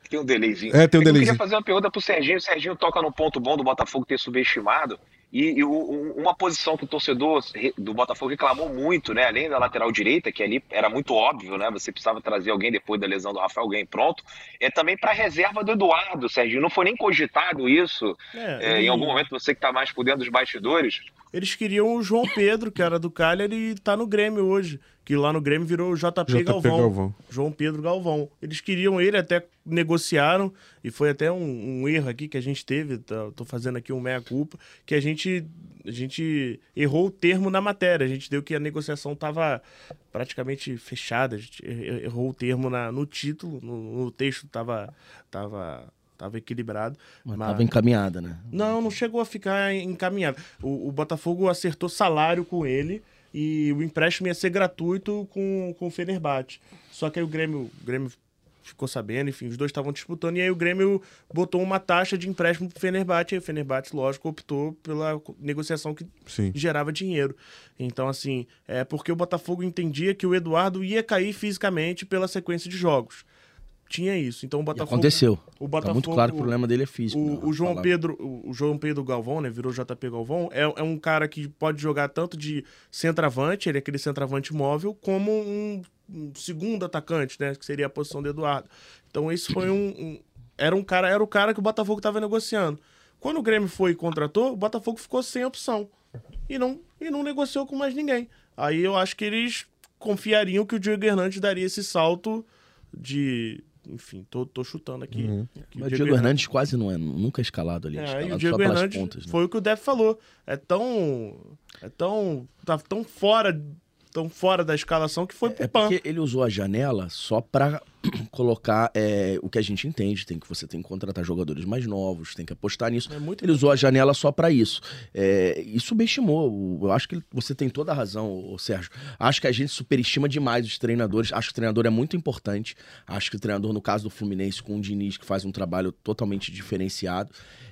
Tem um delayzinho. É, tem um que Eu delayzinho. queria fazer uma pergunta pro Serginho. O Serginho toca no ponto bom do Botafogo ter subestimado. E, e o- uma posição que o torcedor do Botafogo reclamou muito, né? Além da lateral direita, que ali era muito óbvio, né? Você precisava trazer alguém depois da lesão do Rafael, alguém pronto. É também para reserva do Eduardo, Serginho. Não foi nem cogitado isso. É, É, ele- Em algum momento, você que tá mais por dentro dos bastidores. Eles queriam o João Pedro, que era do Cagliari e tá no Grêmio hoje. Que lá no Grêmio virou o JP, JP Galvão. Galvão. João Pedro Galvão. Eles queriam ele, até negociaram, e foi até um, um erro aqui que a gente teve, tá, tô fazendo aqui um meia-culpa, que a gente, a gente errou o termo na matéria. A gente deu que a negociação tava praticamente fechada, a gente er- errou o termo na, no título, no, no texto tava, tava, tava equilibrado. Mas mas- tava encaminhada, né? não, não chegou a ficar encaminhado. O, o Botafogo acertou salário com ele e o empréstimo ia ser gratuito com, com o Fenerbahçe. Só que aí o Grêmio, o Grêmio ficou sabendo, enfim, os dois estavam disputando e aí o Grêmio botou uma taxa de empréstimo pro Fenerbahçe e o Fenerbahçe, lógico, optou pela negociação que Sim. gerava dinheiro. Então, assim, é porque o Botafogo entendia que o Eduardo ia cair fisicamente pela sequência de jogos. Tinha isso. Então o E Botafogo. aconteceu. O Tá Botafogo, muito claro que o problema dele é físico. né? o, o João Pedro, o, o João Pedro Galvão, né, virou JP Galvão, é, é um cara que pode jogar tanto de centroavante, ele é aquele centroavante móvel, como um, um segundo atacante, né, que seria a posição do Eduardo. Então esse foi um, um- era um cara, era o cara que o Botafogo estava negociando. Quando o Grêmio foi e contratou, o Botafogo ficou sem opção e não e não negociou com mais ninguém. Aí eu acho que eles confiariam que o Diego Hernandes daria esse salto de enfim, tô, tô chutando aqui. que Mas o Diego Hernandes quase não é, nunca é escalado ali. É, é, escalado o Diego só pelas Hernandes pontas. Né? foi o que o Def falou. É tão. É tão. Tá tão fora. Tão fora da escalação que foi pro É PAN. porque ele usou a janela só pra colocar é, o que a gente entende. Tem que você tem que contratar jogadores mais novos, tem que apostar nisso. É muito Ele usou a janela só pra isso. É, e subestimou. Eu acho que ele- você tem toda a razão, Sérgio. Acho que a gente superestima demais os treinadores. Acho que o treinador é muito importante. Acho que o treinador, no caso do Fluminense, com o Diniz, que faz um trabalho totalmente diferenciado,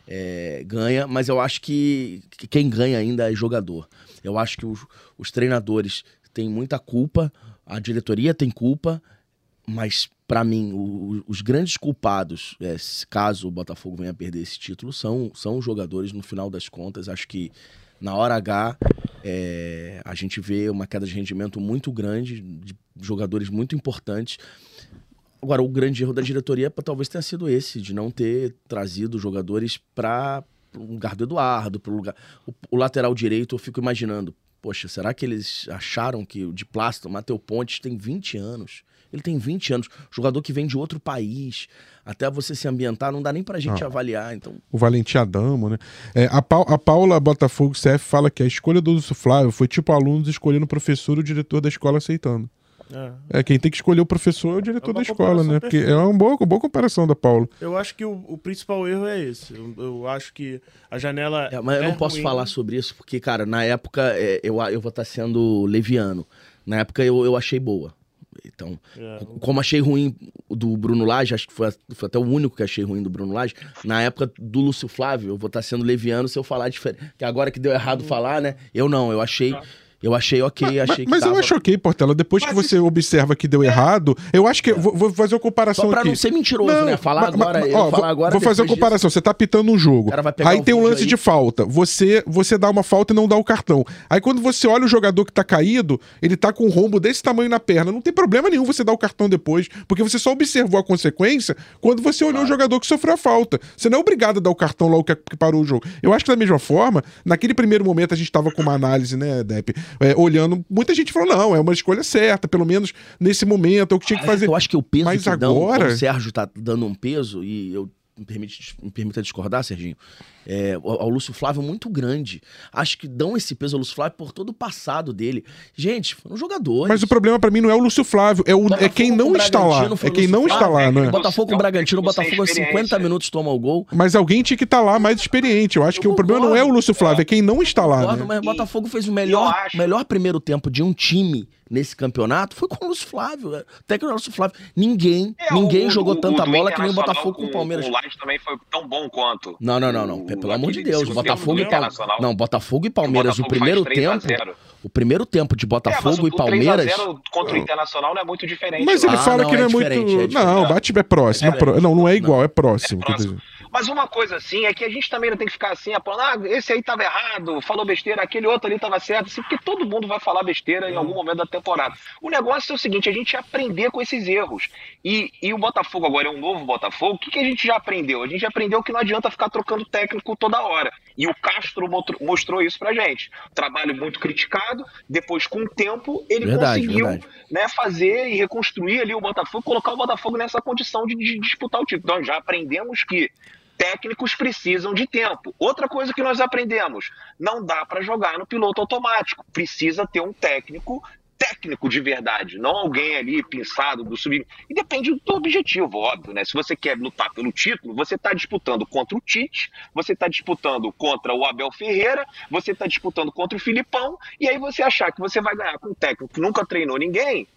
é, ganha. Mas eu acho que, que quem ganha ainda é jogador. Eu acho que os, os treinadores têm muita culpa, a diretoria tem culpa, mas pra mim, o- o- os grandes culpados, é, caso o Botafogo venha a perder esse título, são, são os jogadores, no final das contas. Acho que na hora H é, a gente vê uma queda de rendimento muito grande, de jogadores muito importantes. Agora, o grande erro da diretoria talvez tenha sido esse, de não ter trazido jogadores para o lugar do Eduardo, para lugar. O, o lateral direito, eu fico imaginando. Poxa, será que eles acharam que o de o Matheus Pontes, tem 20 anos? Ele tem 20 anos. Jogador que vem de outro país. Até você se ambientar, não dá nem pra gente Ah. avaliar. Então, O Valentim Adamo, né? É, a, Pau- a Paula Botafogo CF fala que a escolha do Lúcio Flávio foi tipo alunos escolhendo o professor e o diretor da escola aceitando. É. É, quem tem que escolher o professor é o diretor É da escola, né? Porque perfeita. é uma boa, uma boa comparação da Paula. Eu acho que o, o principal erro é esse. Eu, eu acho que a janela. É, mas eu é não posso ruim. falar sobre isso, porque, cara, na época é, eu, eu vou estar sendo leviano. Na época eu, eu achei boa. Então, É. como achei ruim do Bruno Lage, acho que foi, foi até o único que achei ruim do Bruno Lage. Na época do Lúcio Flávio, eu vou estar sendo leviano se eu falar diferente. Que agora que deu errado falar, né? Eu não, eu achei. Eu achei ok, Mas, achei que mas eu acho ok, Portela. Depois que você observa que deu errado, eu acho que. Vou, vou fazer uma comparação Só pra aqui. não ser mentiroso, né? Falar mas- agora, mas- eu ó, falar vou, agora, Vou fazer uma comparação. Você tá pitando um jogo. Aí tem um lance aí. de falta. Você, você dá uma falta e não dá o cartão. Aí quando você olha o jogador que tá caído, ele tá com um rombo desse tamanho na perna. Não tem problema nenhum você dar o cartão depois, porque você só observou a consequência quando você olhou o jogador que sofreu a falta. Você não é obrigado a dar o cartão logo que, que parou o jogo. Eu acho que da mesma forma, naquele primeiro momento a gente tava com uma análise, né, Depp, é, olhando. Muita gente falou: não, é uma escolha certa, pelo menos nesse momento, é o que tinha que fazer. Eu acho que o peso Mas que dão, agora- como o Sérgio tá dando um peso, e eu me, permite, me permita discordar, Serginho, é, ao ao Lúcio Flávio muito grande. Acho que dão esse peso ao Lúcio Flávio por todo o passado dele. Gente, foram jogadores. Mas o problema pra mim não é o Lúcio Flávio, é, o, é quem não com está lá. É quem Lúcio não está lá, não é? Botafogo com o Bragantino, o Botafogo a 50 experiência. minutos toma o gol. Mas alguém tinha que estar lá mais experiente. Eu acho que Eu o problema não é o Lúcio Flávio, é quem não está lá. Concordo, Né? mas o Botafogo fez o eu melhor, melhor primeiro tempo de um time nesse campeonato foi com o Lúcio Flávio. é. Até que o Lúcio Flávio. Ninguém, É, ninguém o- jogou o- tanta o bola que nem o Botafogo com o Palmeiras. Com o Laje também foi tão bom quanto. Não, não, não, não. o- Pelo amor de Deus. Botafogo e Palmeiras. Não, Botafogo e Palmeiras. O, Botafogo primeiro faz 3 a tempo. 0. O primeiro tempo de É, mas Botafogo o e Palmeiras. 3x0 contra o Internacional não é muito diferente. Mas ele Ah, fala não, que é não é muito. diferente, é. Não, bate é próximo. é pró- Não, não é igual, é próximo. É quer próximo. Mas uma coisa assim é que a gente também não tem que ficar assim, apontando, ah, esse aí tava errado, falou besteira, aquele outro ali tava certo, assim, porque todo mundo vai falar besteira em algum momento da temporada. O negócio é o seguinte, a gente aprender com esses erros. E, e o Botafogo agora é um novo Botafogo, o que, que a gente já aprendeu? A gente já aprendeu que não adianta ficar trocando técnico toda hora. E o Castro mostrou isso pra gente. Trabalho muito criticado, depois com o tempo ele Verdade, conseguiu verdade. né, fazer e reconstruir ali o Botafogo, colocar o Botafogo nessa condição de, de disputar o título. Então já aprendemos que técnicos precisam de tempo. Outra coisa que nós aprendemos, não dá para jogar no piloto automático. Precisa ter um técnico técnico de verdade, não alguém ali pensado do sub. E depende do objetivo, óbvio, né? Se você quer lutar pelo título, você está disputando contra o Tite, você está disputando contra o Abel Ferreira, você está disputando contra o Filipão, e aí você achar que você vai ganhar com um técnico que nunca treinou ninguém,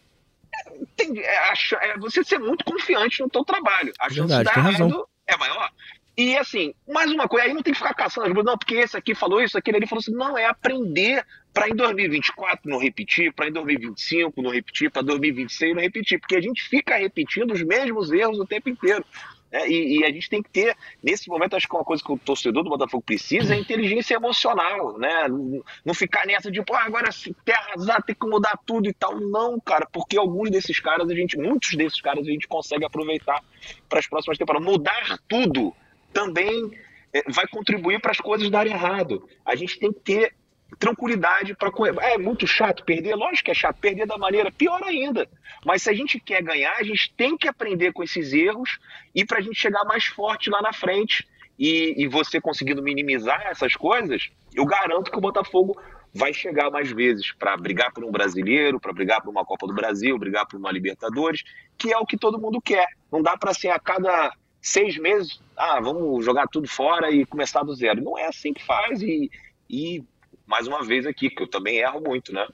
tem- é, é você ser muito confiante no teu trabalho. A chance Verdade, de razão. errado é maior. E assim, mais uma coisa, aí não tem que ficar caçando coisas, não, porque esse aqui falou isso, aquele ali falou assim, não, é aprender para em 2024 não repetir, para em 2025 não repetir, para 2026 não repetir, porque a gente fica repetindo os mesmos erros o tempo inteiro. né? E, e a gente tem que ter, nesse momento, acho que uma coisa que o torcedor do Botafogo precisa é inteligência emocional, né? Não, não ficar nessa de, pô, agora se tem arrasar, tem que mudar tudo e tal. Não, cara, porque alguns desses caras, a gente, muitos desses caras a gente consegue aproveitar para as próximas temporadas. Mudar tudo também é, vai contribuir para as coisas darem errado. A gente tem que ter tranquilidade para é muito chato perder, lógico que é chato perder da maneira pior ainda. Mas se a gente quer ganhar, a gente tem que aprender com esses erros e para a gente chegar mais forte lá na frente. E, e você conseguindo minimizar essas coisas, eu garanto que o Botafogo vai chegar mais vezes para brigar por um brasileiro, para brigar por uma Copa do Brasil, brigar por uma Libertadores, que é o que todo mundo quer. Não dá para ser a cada seis meses, ah, vamos jogar tudo fora e começar do zero. Não é assim que faz e, e mais uma vez aqui, que eu também erro muito, né?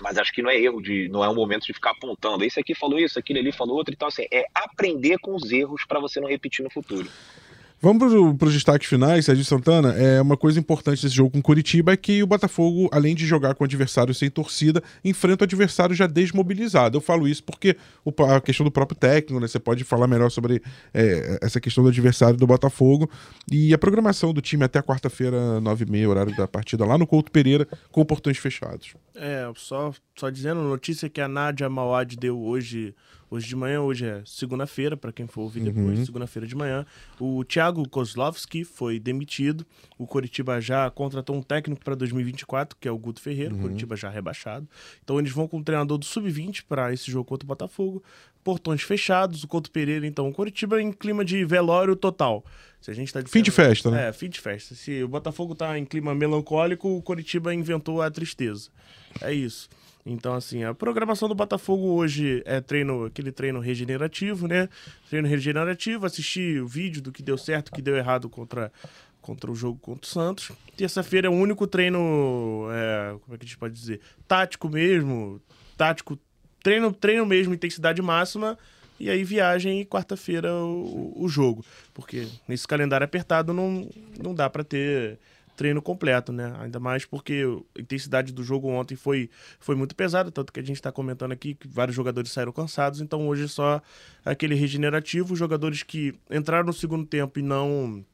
Mas acho que não é erro de, não é um momento de ficar apontando. Esse aqui falou isso, aquele ali falou outro, então assim, é aprender com os erros para você não repetir no futuro. Vamos para os destaques finais, Sérgio Santana. É uma coisa importante desse jogo com Curitiba é que o Botafogo, além de jogar com adversário sem torcida, enfrenta o adversário já desmobilizado. Eu falo isso porque o- a questão do próprio técnico, né? Você pode falar melhor sobre é, essa questão do adversário do Botafogo e a programação do time até quarta-feira, nove e meia, horário da partida, lá no Couto Pereira, com portões fechados. É, só, só dizendo, notícia que a Nádia Mawad deu hoje, hoje de manhã, hoje é segunda-feira, para quem for ouvir depois, segunda-feira de manhã. O Thiago Kozlovski foi demitido. O Coritiba já contratou um técnico para 2024, que é o Guto Ferreira. O Coritiba já rebaixado. Então eles vão com o treinador do Sub-20 para esse jogo contra o Botafogo. Portões fechados, o Couto Pereira, então, o Coritiba em clima de velório total. Se a gente tá Fim de festa, né? É, fim de festa. Se o Botafogo tá em clima melancólico, o Coritiba inventou a tristeza. É isso. Então, assim, a programação do Botafogo hoje é treino, aquele treino regenerativo, né? Treino regenerativo, assistir o vídeo do que deu certo, o que deu errado contra, contra o jogo contra o Santos. Terça-feira é o único treino, é, como é que a gente pode dizer? Tático mesmo, tático, treino, treino mesmo, intensidade máxima. E aí viagem e quarta-feira o, o jogo. Porque nesse calendário apertado não, não dá para ter treino completo, né? Ainda mais porque a intensidade do jogo ontem foi, foi muito pesada, tanto que a gente está comentando aqui que vários jogadores saíram cansados, então hoje só aquele regenerativo, jogadores que entraram no segundo tempo e não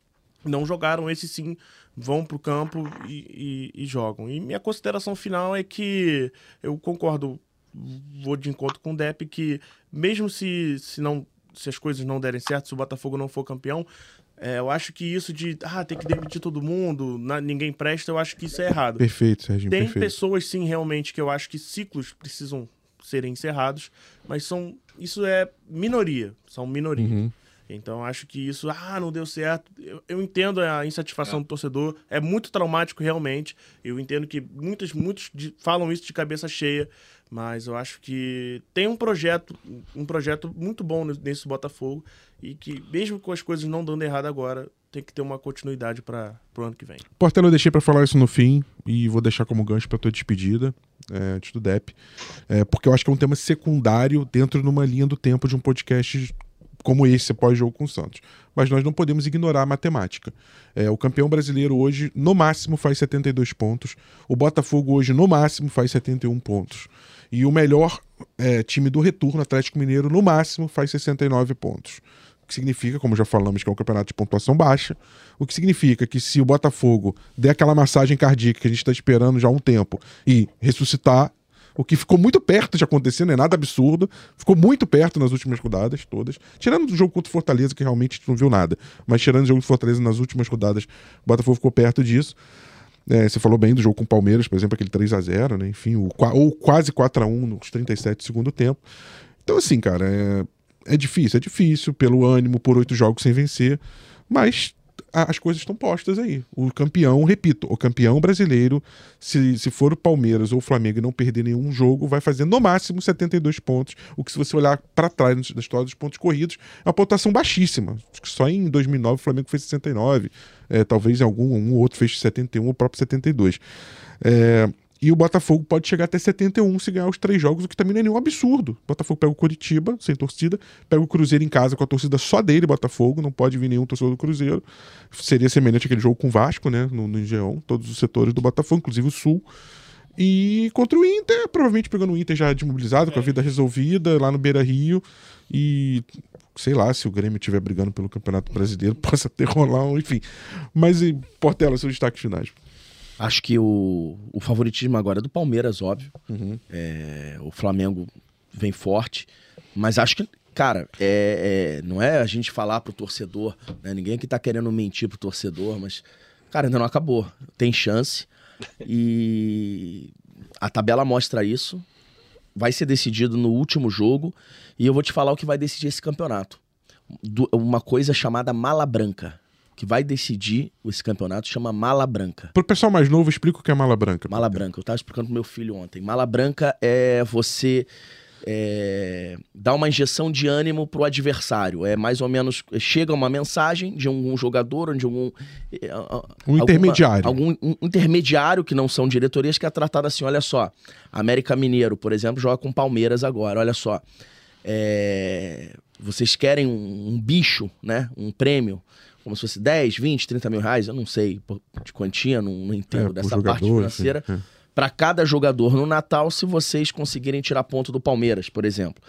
não jogaram, esses sim vão para o campo e, e, e jogam. E minha consideração final é que eu concordo, vou de encontro com o Depp, que mesmo se, se não se as coisas não derem certo, se o Botafogo não for campeão, é, eu acho que isso de ah, tem que demitir todo mundo, na, ninguém presta, eu acho que isso é errado. Perfeito, Serginho. Tem perfeito. pessoas, sim, realmente, que eu acho que ciclos precisam serem encerrados, mas são isso é minoria, são minoria. Uhum. Então eu acho que isso, ah, não deu certo. Eu, eu entendo a insatisfação do torcedor, é muito traumático realmente. Eu entendo que muitos, muitos de- falam isso de cabeça cheia, mas eu acho que tem um projeto, um projeto muito bom ne- nesse Botafogo e que mesmo com as coisas não dando errado agora, tem que ter uma continuidade para o ano que vem. Portela, eu deixei pra falar isso no fim e vou deixar como gancho pra tua despedida, é, antes do DEP, é, porque eu acho que é um tema secundário dentro de uma linha do tempo de um podcast como esse pós-jogo com o Santos. Mas nós não podemos ignorar a matemática. É, o campeão brasileiro hoje, no máximo, faz 72 pontos. O Botafogo hoje, no máximo, faz 71 pontos. E o melhor é, time do retorno, Atlético Mineiro, no máximo, faz 69 pontos. O que significa, como já falamos, que é um campeonato de pontuação baixa. O que significa que se o Botafogo der aquela massagem cardíaca que a gente está esperando já há um tempo e ressuscitar, o que ficou muito perto de acontecer, não é nada absurdo, ficou muito perto nas últimas rodadas todas, tirando do jogo contra o Fortaleza, que realmente não viu nada, mas tirando o jogo do Fortaleza nas últimas rodadas, o Botafogo ficou perto disso. É, você falou bem do jogo com o Palmeiras, por exemplo, aquele 3 a 0 né? Enfim, o, ou quase 4 a 1 nos 37 do segundo tempo. Então, assim, cara, é, é difícil, é difícil, pelo ânimo, por oito jogos sem vencer, mas as coisas estão postas aí. O campeão, repito, o campeão brasileiro, se, se for o Palmeiras ou o Flamengo e não perder nenhum jogo, vai fazer no máximo 72 pontos. O que, se você olhar para trás na história dos pontos corridos, é uma pontuação baixíssima. Só em 2009 o Flamengo fez 69, é, talvez algum um ou outro fez 71, o próprio 72. É, e o Botafogo pode chegar até 71 se ganhar os três jogos, o que também não é nenhum absurdo. O Botafogo pega o Curitiba, sem torcida, pega o Cruzeiro em casa com a torcida só dele, Botafogo, não pode vir nenhum torcedor do Cruzeiro. Seria semelhante àquele jogo com o Vasco, né, no, no Engeão, todos os setores do Botafogo, inclusive o Sul. E contra o Inter, provavelmente pegando o Inter já desmobilizado, com a vida resolvida, lá no Beira Rio. E sei lá, se o Grêmio estiver brigando pelo Campeonato Brasileiro, possa ter rolar, um- enfim. Mas, Portela, seus destaques finais. Acho que o, o favoritismo agora é do Palmeiras, óbvio. Uhum. É, o Flamengo vem forte. Mas acho que, cara, é, é- não é a gente falar pro torcedor, né? Ninguém aqui tá querendo mentir pro torcedor, mas, cara, ainda não acabou. Tem chance. E a tabela mostra isso. Vai ser decidido no último jogo. E eu vou te falar o que vai decidir esse campeonato. Du- uma coisa chamada mala branca. Que vai decidir esse campeonato chama mala branca. Pro pessoal mais novo, explica o que é mala branca. Mala branca, eu tava explicando pro meu filho ontem. Mala branca é você é, dar uma injeção de ânimo pro adversário. É mais ou menos. Chega uma mensagem de algum jogador ou de algum. é, Um alguma- intermediário. Algum um intermediário que não são diretorias que é tratado assim: olha só, América Mineiro, por exemplo, joga com Palmeiras agora, olha só. é, vocês querem um, um bicho, né? Um prêmio. Como se fosse 10, 20, 30 mil reais, eu não sei de quantia, não, não entendo É, dessa parte jogador, financeira enfim, é. para cada jogador no Natal se vocês conseguirem tirar ponto do Palmeiras, por exemplo.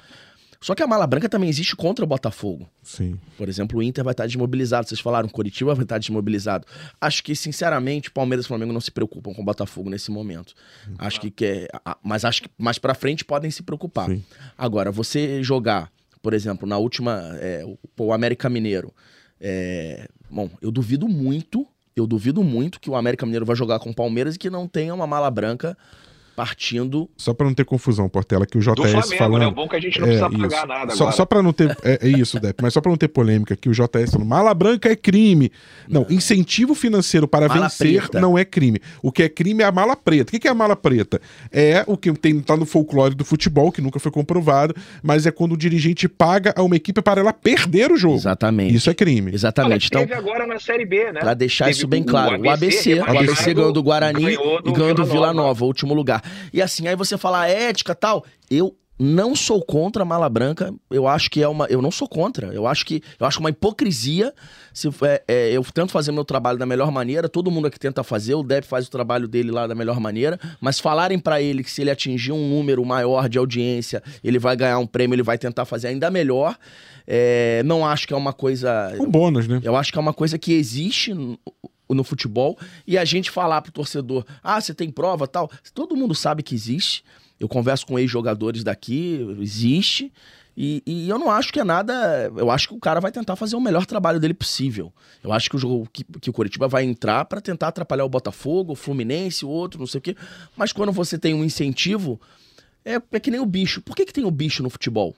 Só que a mala branca também existe contra o Botafogo. Sim. Por exemplo, o Inter vai estar desmobilizado. Vocês falaram, o Coritiba vai estar desmobilizado. Acho que, sinceramente, Palmeiras e Flamengo não se preocupam com o Botafogo nesse momento. Acho que quer. a- Mas acho que mais pra frente podem se preocupar. Sim. Agora, você jogar, por exemplo, na última. é, o, o América Mineiro. É, Bom, eu duvido muito, eu duvido muito que o América Mineiro vai jogar com o Palmeiras e que não tenha uma mala branca partindo. Só para não ter confusão, Portela, que o JS Do Flamengo, falando. né? O bom é que a gente não É, precisa isso. pagar nada Só, agora. só para não ter. É, é isso, Depp, mas só para não ter polêmica, que o JS falando, mala branca é crime. Não, incentivo financeiro para Mala vencer preta. não é crime. O que é crime é a mala preta. O que é a mala preta? É o que tem, tá no folclore do futebol, que nunca foi comprovado, mas é quando o dirigente paga a uma equipe para ela perder o jogo. Exatamente. Isso é crime. Exatamente. Olha, Então, teve agora na Série B, né? Pra deixar Teve isso bem o- claro. O ABC, o ABC rebaixado, ganhou do Guarani ganhou do e ganhou do Vila Vila Nova. Nova, último lugar. E assim, aí você fala ética tal. Eu não sou contra a mala branca. Eu acho que é uma. Eu não sou contra. Eu acho que eu acho uma hipocrisia. Se, é, é, eu tento fazer meu trabalho da melhor maneira. Todo mundo aqui tenta fazer. O Deb faz o trabalho dele lá da melhor maneira. Mas falarem pra ele que se ele atingir um número maior de audiência, ele vai ganhar um prêmio, ele vai tentar fazer ainda melhor. é, não acho que é uma coisa. Um bônus, né? Eu acho que é uma coisa que existe no, futebol e a gente falar pro torcedor, ah, você tem prova tal. Todo mundo sabe que existe. Eu converso com ex-jogadores daqui, existe. E, e eu não acho que é nada. Eu acho que o cara vai tentar fazer o melhor trabalho dele possível. Eu acho que o jogo que, que o Curitiba vai entrar pra tentar atrapalhar o Botafogo, o Fluminense, o outro, não sei o quê. Mas quando você tem um incentivo, é, é que nem o bicho. Por que, que tem o bicho no futebol?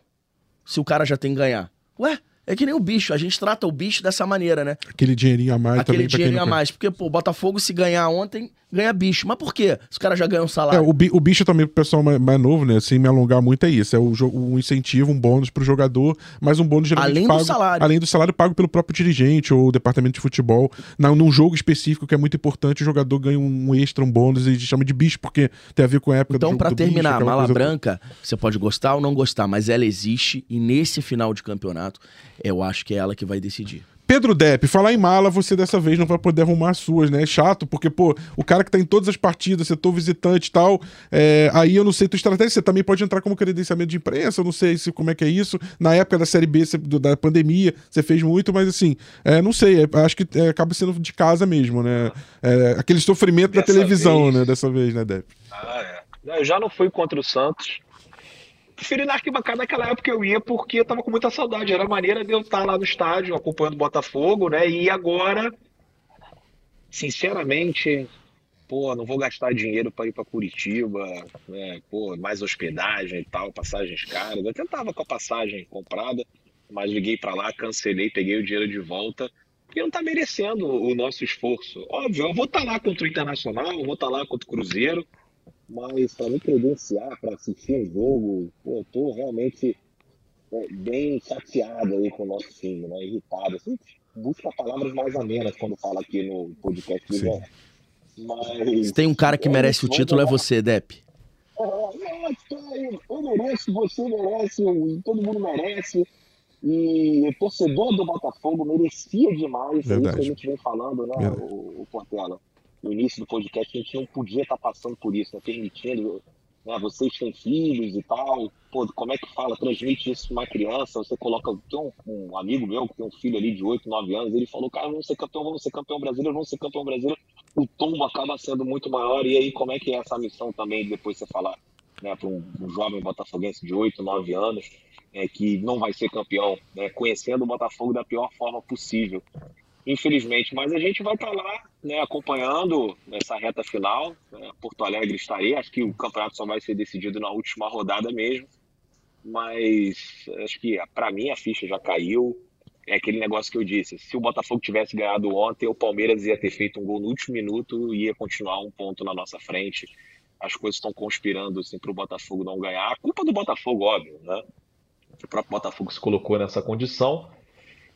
Se o cara já tem que ganhar? Ué, é que nem o bicho. A gente trata o bicho dessa maneira, né? Aquele dinheirinho a mais Aquele também. pra quem dinheirinho a mais. Porque, pô, o Botafogo, se ganhar ontem, ganha bicho. Mas por quê? Os caras já ganham É, salário. o, bi- o bicho também, pro pessoal mais, mais novo, né? Sem me alongar muito, é isso. É o um incentivo, um bônus pro jogador, mas um bônus geralmente Além do pago, salário. Além do salário pago pelo próprio dirigente ou departamento de futebol. Na, num jogo específico que é muito importante, o jogador ganha um extra, um bônus, e chama de bicho, porque tem a ver com a época do Então, pra do bicho, terminar, aquela mala coisa- branca, você pode gostar ou não gostar, mas ela existe e nesse final de campeonato, eu acho que é ela que vai decidir. Pedro Depp, falar em mala, você dessa vez não vai poder arrumar as suas, né? É chato, porque, pô, o cara que tá em todas as partidas, setor visitante e tal, é, aí eu não sei tua estratégia, você também pode entrar como credenciamento de imprensa, eu não sei se, como é que é isso. Na época da Série B, você- do- da pandemia, você fez muito, mas assim, é, não sei, é, acho que é, acaba sendo de casa mesmo, né? É, aquele sofrimento da Dessa televisão, vez. né? Dessa vez, né, Depp? Ah, é. Eu já não fui contra o Santos. Preferi na arquibancada naquela época eu ia porque eu tava com muita saudade. Era maneira de eu estar lá no estádio acompanhando o Botafogo, né? E agora, sinceramente, pô, não vou gastar dinheiro para ir para Curitiba, né? Pô, mais hospedagem e tal, passagens caras. Eu tentava com a passagem comprada, mas liguei para lá, cancelei, peguei o dinheiro de volta. E não tá merecendo o nosso esforço. Óbvio, eu vou estar lá contra o Internacional, eu vou estar lá contra o Cruzeiro, mas para me credenciar para assistir um jogo, pô, eu tô realmente é, bem chateado aí com o nosso time, né? Irritado. Assim, busca palavras mais amenas quando fala aqui no podcast do. Mas. Se tem um cara que é merece o título, é você, Depp. É, não, eu, mereço, você merece, todo mundo merece. E o torcedor do Botafogo merecia demais. É isso Verdade. que a gente vem falando, né, Verdade. o, o Portela? No início do podcast, a gente não podia estar passando por isso, né, permitindo. Né, vocês têm filhos e tal. Pô, como é que fala? Transmite isso pra uma criança. Você coloca. Tem um, um amigo meu que tem um filho ali de 8, 9 anos. Ele falou: Cara, vamos ser campeão, vamos ser campeão brasileiro, vamos ser campeão brasileiro. O tombo acaba sendo muito maior. E aí, como é que é essa missão também, de depois você falar né, para um, um jovem botafoguense de 8, 9 anos, é, que não vai ser campeão, né, conhecendo o Botafogo da pior forma possível, infelizmente. Mas a gente vai estar lá né, acompanhando essa reta final. Né, Porto Alegre estarei, acho que o campeonato só vai ser decidido na última rodada mesmo. Mas acho que para mim a ficha já caiu. É aquele negócio que eu disse: se o Botafogo tivesse ganhado ontem, o Palmeiras ia ter feito um gol no último minuto e ia continuar um ponto na nossa frente as coisas estão conspirando assim, para o Botafogo não ganhar. A culpa do Botafogo, óbvio, né? O próprio Botafogo se colocou nessa condição.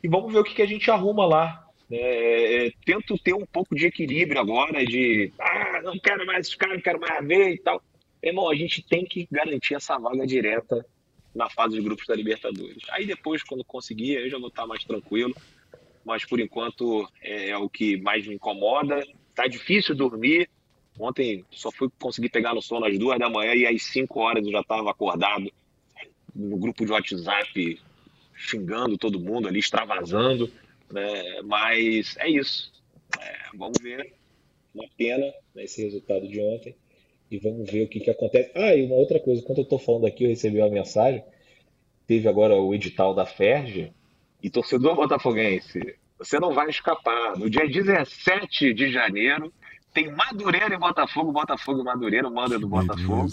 E vamos ver o que, que a gente arruma lá. É, é, tento ter um pouco de equilíbrio agora, de ah, não quero mais caras, não quero mais ver e tal. Irmão, a gente tem que garantir essa vaga direta na fase de grupos da Libertadores. Aí depois, quando conseguir, eu já vou estar mais tranquilo. Mas por enquanto é, é o que mais me incomoda. Tá difícil dormir. Ontem só fui conseguir pegar no sono às duas da manhã e às cinco horas eu já estava acordado no grupo de WhatsApp xingando todo mundo ali, extravasando, né? Mas é isso. É, vamos ver. Uma pena né, esse resultado de ontem e vamos ver o que, que acontece. Ah, e uma outra coisa, quando eu estou falando aqui, eu recebi uma mensagem. Teve agora o edital da Ferge e torcedor botafoguense. Você não vai escapar. No dia 17 de janeiro, tem Madureira e Botafogo, Botafogo e Madureira, manda do Botafogo.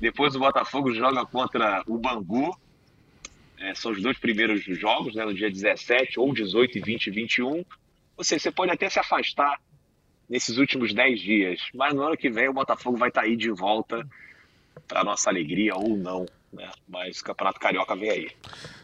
Depois o Botafogo joga contra o Bangu. É, são os dois primeiros jogos, né, no dia 17, ou 18, 20 e 21. Ou seja, você pode até se afastar nesses últimos 10 dias, mas no ano que vem o Botafogo vai estar tá aí de volta para nossa alegria ou não. Né? Mas o Campeonato Carioca vem aí.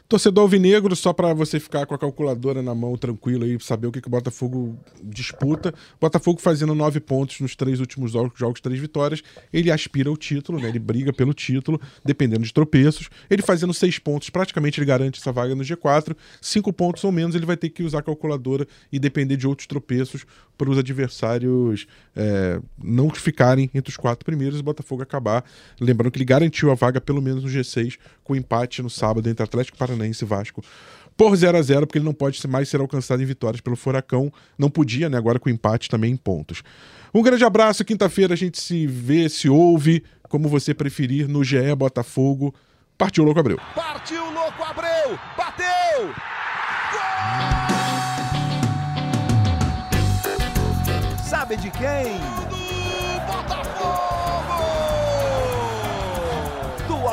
Torcedor alvinegro, só para você ficar com a calculadora na mão tranquilo aí, saber o que, que o Botafogo disputa. Botafogo fazendo nove pontos nos três últimos jogos, jogos, três vitórias. Ele aspira ao título, né? Ele briga pelo título, dependendo de tropeços. Ele fazendo seis pontos, praticamente ele garante essa vaga no G4. Cinco pontos ou menos, ele vai ter que usar a calculadora e depender de outros tropeços para os adversários é, não ficarem entre os quatro primeiros e o Botafogo acabar. Lembrando que ele garantiu a vaga pelo menos no G6 com empate no sábado entre Atlético Paranaense e Vasco por 0 a 0 porque ele não pode mais ser alcançado em vitórias pelo Furacão. Não podia, né? Agora com empate também em pontos. Um grande abraço. Quinta-feira a gente se vê, se ouve, como você preferir, no GE Botafogo. Partiu Louco Abreu. Partiu Louco Abreu! Bateu! Gol! Sabe de quem?